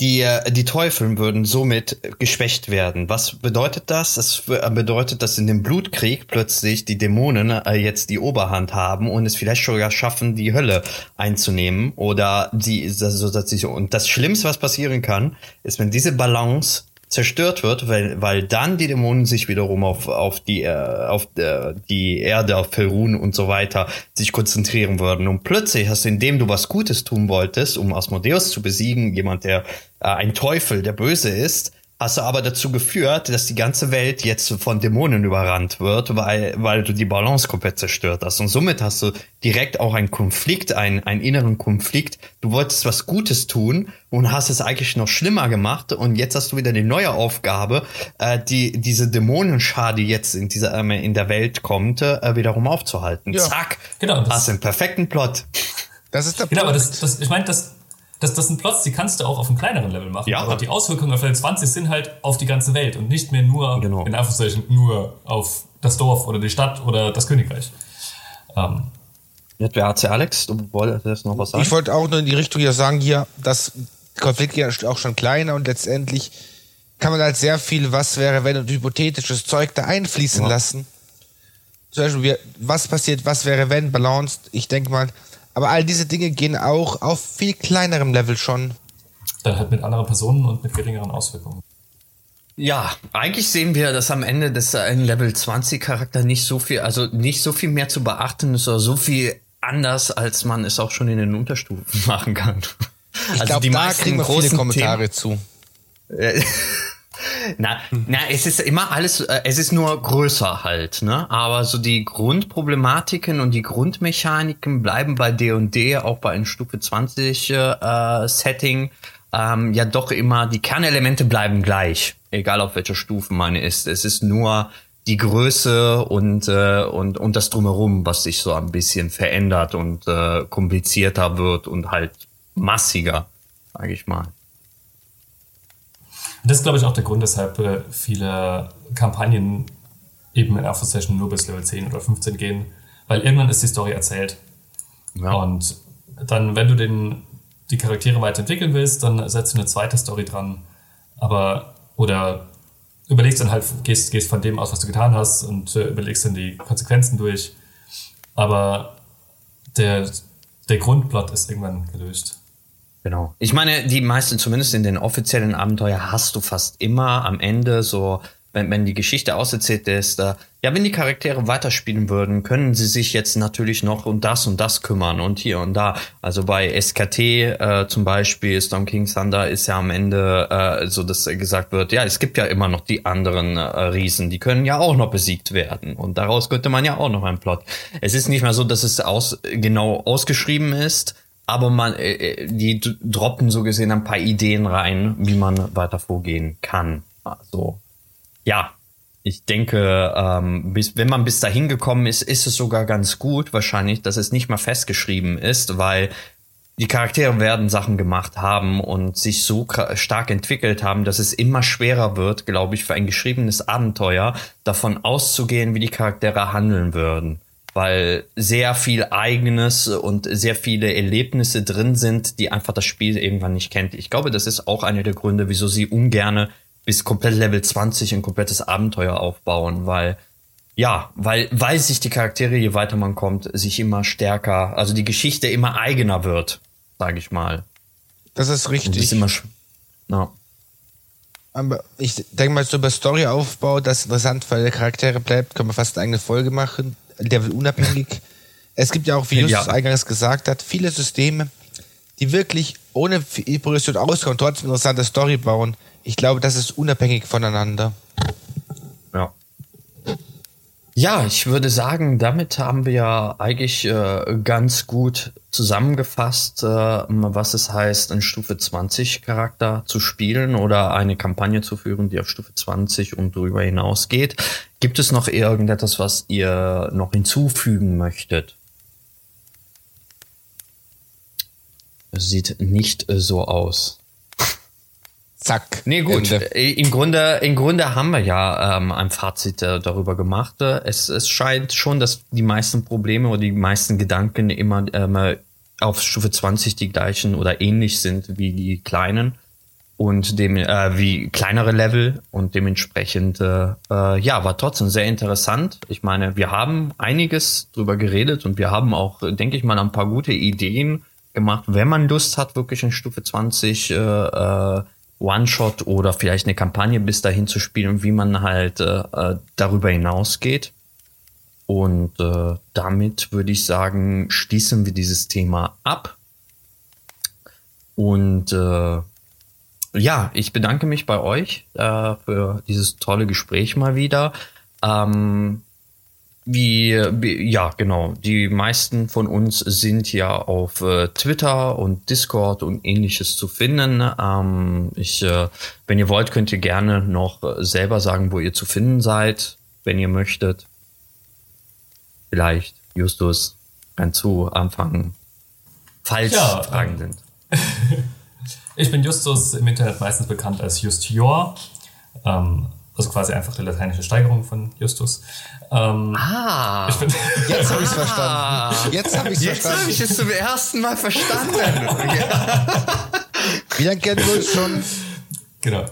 Die, äh, die Teufel würden somit geschwächt werden. Was bedeutet das? Das bedeutet, dass in dem Blutkrieg plötzlich die Dämonen äh, jetzt die Oberhand haben und es vielleicht sogar schaffen, die Hölle einzunehmen oder die, so dass sie, und das Schlimmste, was passieren kann, ist, wenn diese Balance zerstört wird, weil, weil dann die Dämonen sich wiederum auf, auf die, äh, auf äh, die Erde, auf Perun und so weiter sich konzentrieren würden. Und plötzlich hast du, indem du was Gutes tun wolltest, um Asmodeus zu besiegen, jemand, der äh, ein Teufel, der böse ist, hast du aber dazu geführt, dass die ganze Welt jetzt von Dämonen überrannt wird, weil, weil du die Balance komplett zerstört hast. Und somit hast du direkt auch einen Konflikt, einen, einen inneren Konflikt. Du wolltest was Gutes tun und hast es eigentlich noch schlimmer gemacht. Und jetzt hast du wieder die neue Aufgabe, äh, die, diese Dämonenschar, die jetzt in dieser, äh, in der Welt kommt, äh, wiederum aufzuhalten. Ja. Zack. Genau, das- Hast einen perfekten Plot. Das ist der Genau, aber Punkt. das, das, ich meine, das, das, das sind Plots, die kannst du auch auf einem kleineren Level machen. Ja. Aber die Auswirkungen auf Level 20 sind halt auf die ganze Welt und nicht mehr nur, Genau. in Anführungszeichen, nur auf das Dorf oder die Stadt oder das Königreich. Ähm, Jetzt wäre AC Alex, du wolltest noch was sagen? Ich wollte auch nur in die Richtung hier sagen, hier, das Konflikt ja auch schon kleiner und letztendlich kann man halt sehr viel was wäre, wenn und hypothetisches Zeug da einfließen lassen. Zum Beispiel, wir, was passiert, was wäre, wenn, balanced, ich denke mal. Aber all diese Dinge gehen auch auf viel kleinerem Level schon. dann halt mit anderen Personen und mit geringeren Auswirkungen. Ja, eigentlich sehen wir, dass am Ende des äh, ein Level 20 Charakter nicht so viel, also nicht so viel mehr zu beachten ist oder so viel anders, als man es auch schon in den Unterstufen machen kann. Ich glaube, da kriegen wir viele Kommentare zu. Na, na, es ist immer alles, äh, es ist nur größer halt, ne? Aber so die Grundproblematiken und die Grundmechaniken bleiben bei D&D, auch bei einem Stufe 20 äh, Setting, ähm, ja doch immer, die Kernelemente bleiben gleich, egal auf welcher Stufe man ist. Es ist nur die Größe und, äh, und, und das Drumherum, was sich so ein bisschen verändert und äh, komplizierter wird und halt massiger, sage ich mal. Und das ist, glaube ich, auch der Grund, weshalb äh, viele Kampagnen eben in Anführungszeichen nur bis Level 10 oder 15 gehen, weil irgendwann ist die Story erzählt. Ja. Und dann, wenn du den, die Charaktere weiterentwickeln willst, dann setzt du eine zweite Story dran. Aber, oder überlegst dann halt, gehst, gehst von dem aus, was du getan hast und äh, überlegst dann die Konsequenzen durch. Aber der, der Grundplot ist irgendwann gelöst. Genau. Ich meine, die meisten, zumindest in den offiziellen Abenteuer, hast du fast immer am Ende so, wenn, wenn die Geschichte auserzählt ist, äh, ja, wenn die Charaktere weiterspielen würden, können sie sich jetzt natürlich noch um das und das kümmern und hier und da. Also bei SKT äh, zum Beispiel, Storm King Thunder ist ja am Ende äh, so, dass gesagt wird, ja, es gibt ja immer noch die anderen äh, Riesen, die können ja auch noch besiegt werden. Und daraus könnte man ja auch noch einen Plot. Es ist nicht mehr so, dass es aus, genau ausgeschrieben ist, aber man, äh, die d- droppen so gesehen ein paar Ideen rein, wie man weiter vorgehen kann. Also, ja, ich denke, ähm, bis, wenn man bis dahin gekommen ist, ist es sogar ganz gut wahrscheinlich, dass es nicht mal festgeschrieben ist, weil die Charaktere werden Sachen gemacht haben und sich so stark entwickelt haben, dass es immer schwerer wird, glaube ich, für ein geschriebenes Abenteuer davon auszugehen, wie die Charaktere handeln würden. Weil sehr viel eigenes und sehr viele Erlebnisse drin sind, die einfach das Spiel irgendwann nicht kennt. Ich glaube, das ist auch einer der Gründe, wieso sie ungerne bis komplett Level 20 ein komplettes Abenteuer aufbauen, weil ja, weil, weil sich die Charaktere, je weiter man kommt, sich immer stärker, also die Geschichte immer eigener wird, sage ich mal. Das ist die ist richtig. immer ja. Aber ich denke mal, so über Storyaufbau, das interessant für die Charaktere bleibt, können wir fast eine eigene Folge machen, Level unabhängig. es gibt ja auch, wie Justus Ja. eingangs gesagt hat, viele Systeme, die wirklich ohne viel Progression auskommen und trotzdem interessante Story bauen. Ich glaube, das ist unabhängig voneinander. Ja. Ich würde sagen, damit haben wir ja eigentlich äh, ganz gut zusammengefasst, äh, was es heißt, einen Stufe 20 Charakter zu spielen oder eine Kampagne zu führen, die auf Stufe 20 und darüber hinausgeht. Gibt es noch irgendetwas, was ihr noch hinzufügen möchtet? Sieht nicht äh, so aus. Zack. Nee, gut. Ende. Äh, Im Grunde, im Grunde haben wir ja ähm, ein Fazit äh, darüber gemacht. Äh, Es, es scheint schon, dass die meisten Probleme oder die meisten Gedanken immer ähm, auf Stufe 20 die gleichen oder ähnlich sind wie die kleinen und dem äh, wie kleinere Level und dementsprechend äh, äh, ja war trotzdem sehr interessant. Ich meine, wir haben einiges drüber geredet und wir haben auch, denke ich mal, ein paar gute Ideen gemacht, wenn man Lust hat, wirklich in Stufe 20 äh, äh, One-Shot oder vielleicht eine Kampagne bis dahin zu spielen, wie man halt äh, äh, darüber hinausgeht. Und äh, damit würde ich sagen, schließen wir dieses Thema ab. Und äh, ja, ich bedanke mich bei euch äh, für dieses tolle Gespräch mal wieder. Ähm, wie, ja, genau. Die meisten von uns sind ja auf äh, Twitter und Discord und ähnliches zu finden. Ähm, ich, äh, wenn ihr wollt, könnt ihr gerne noch äh, selber sagen, wo ihr zu finden seid, wenn ihr möchtet. Vielleicht, Justus, kann zu anfangen, falls Ja, Fragen ähm, sind. Ich bin Justus, im Internet meistens bekannt als Justior. Ähm, also quasi einfach die lateinische Steigerung von Justus. Ähm, Ah, bin, Jetzt habe ich es verstanden. Jetzt habe ich es jetzt habe verstanden. ich es zum ersten Mal verstanden. Lange kennen wir uns schon? genau.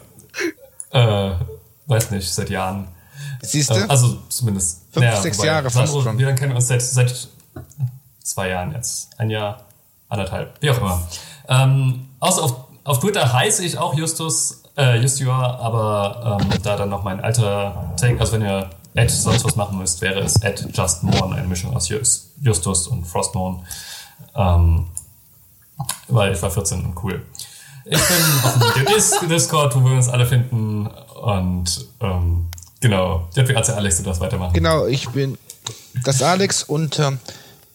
Äh, weiß nicht, seit Jahren. Siehst du? Äh, also zumindest. Fünf, sechs Jahre fast Sandro, schon. Wir kennen uns seit, seit zwei Jahren jetzt. Ein Jahr, anderthalb, wie auch immer. Ähm, außer auf, auf Twitter heiße ich auch Justus, äh, Justior, aber ähm, da dann noch mein alter Take, also wenn ihr Ed sonst was machen müsst, wäre es Ed Just Morn, eine Mischung aus Just, Justus und Frostmorn. Ähm, weil ich war 14 und cool. Ich bin auf dem Dis Discord, wo wir uns alle finden und ähm, genau, JPAC Alex, du darfst weitermachen. Genau, ich bin das Alex unter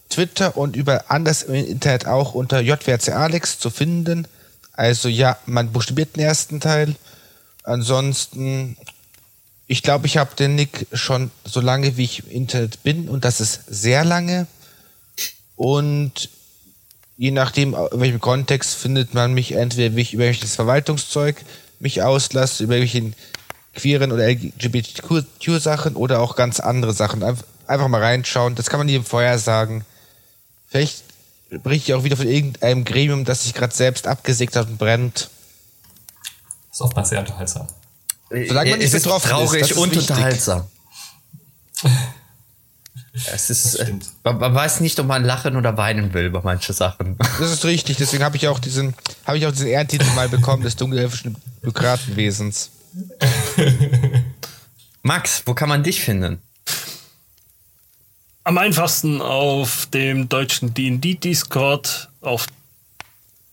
Twitter und über anders im Internet auch unter JWC Alex zu finden. Also ja, man buchstabiert den ersten Teil. Ansonsten, ich glaube, ich habe den Nick schon so lange, wie ich im Internet bin und das ist sehr lange. Und je nachdem, in welchem Kontext findet man mich entweder, wie ich über welches Verwaltungszeug mich auslasse, über welchen queeren oder LGBTQ-Sachen oder auch ganz andere Sachen. Einf- Einfach mal reinschauen. Das kann man jedem vorher sagen. Vielleicht berichte ich auch wieder von irgendeinem Gremium, das sich gerade selbst abgesägt hat und brennt. ist oftmals sehr unterhaltsam. Solange man nicht es ist betroffen ist, traurig das ist und unterhaltsam. Es ist, äh, man, man weiß nicht, ob man lachen oder weinen will bei manchen Sachen. Das ist richtig. Deswegen habe ich auch diesen, habe ich auch diesen Ehrentitel mal bekommen des dunkelelfischen Bürokratenwesens. Max, wo kann man dich finden? Am einfachsten auf dem deutschen D&D Discord, auf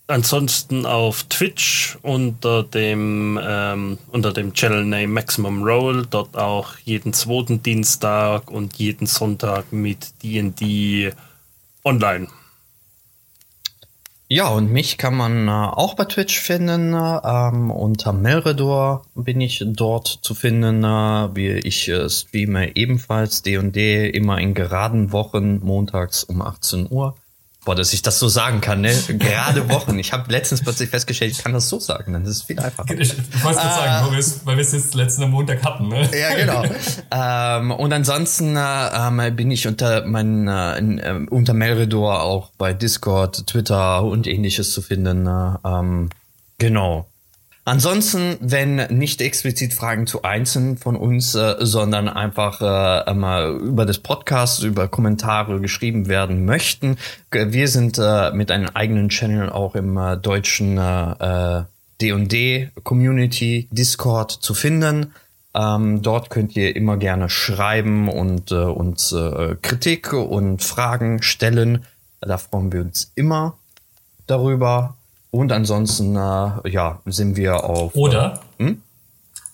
ansonsten auf Twitch unter dem ähm, unter dem Channel Name Maximum Roll, dort auch jeden zweiten Dienstag und jeden Sonntag mit D&D online. Ja, und mich kann man äh, auch bei Twitch finden. Äh, ähm, unter Melredor bin ich dort zu finden. Äh, ich äh, streame ebenfalls D&D immer in geraden Wochen montags um 18 Uhr. Boah, dass ich das so sagen kann, ne? Gerade Wochen. Ich habe letztens plötzlich festgestellt, ich kann das so sagen, dann ist es viel einfacher. Ich, ich wollte gerade sagen, wo wir's- weil wir es jetzt letzten Montag hatten, ne? Ja, genau. ähm, und ansonsten äh, ähm, bin ich unter mein, äh, in, äh, unter Melredor auch bei Discord, Twitter und ähnliches zu finden. Äh, ähm, genau. Ansonsten, wenn nicht explizit Fragen zu einzelnen von uns, äh, sondern einfach äh, mal über das Podcast, über Kommentare geschrieben werden möchten, wir sind äh, mit einem eigenen Channel auch im äh, deutschen äh, äh, D&D Community Discord zu finden. Ähm, dort könnt ihr immer gerne schreiben und äh, uns äh, Kritik und Fragen stellen. Da freuen wir uns immer darüber. Und ansonsten, äh, ja, sind wir auf. Oder,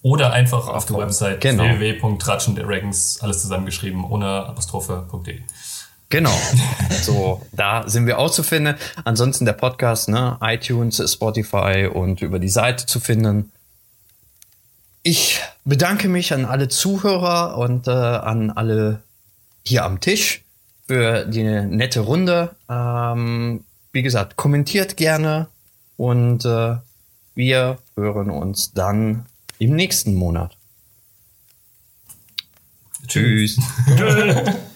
oder einfach auf der Auf- Website genau. www.ratschendragons, alles zusammengeschrieben, ohne Apostrophe.de. Genau. So, da sind wir auch zu finden. Ansonsten der Podcast, ne, iTunes, Spotify und über die Seite zu finden. Ich bedanke mich an alle Zuhörer und äh, an alle hier am Tisch für die nette Runde. Ähm, wie gesagt, kommentiert gerne und äh, wir hören uns dann im nächsten Monat. Tschüss. Tschö.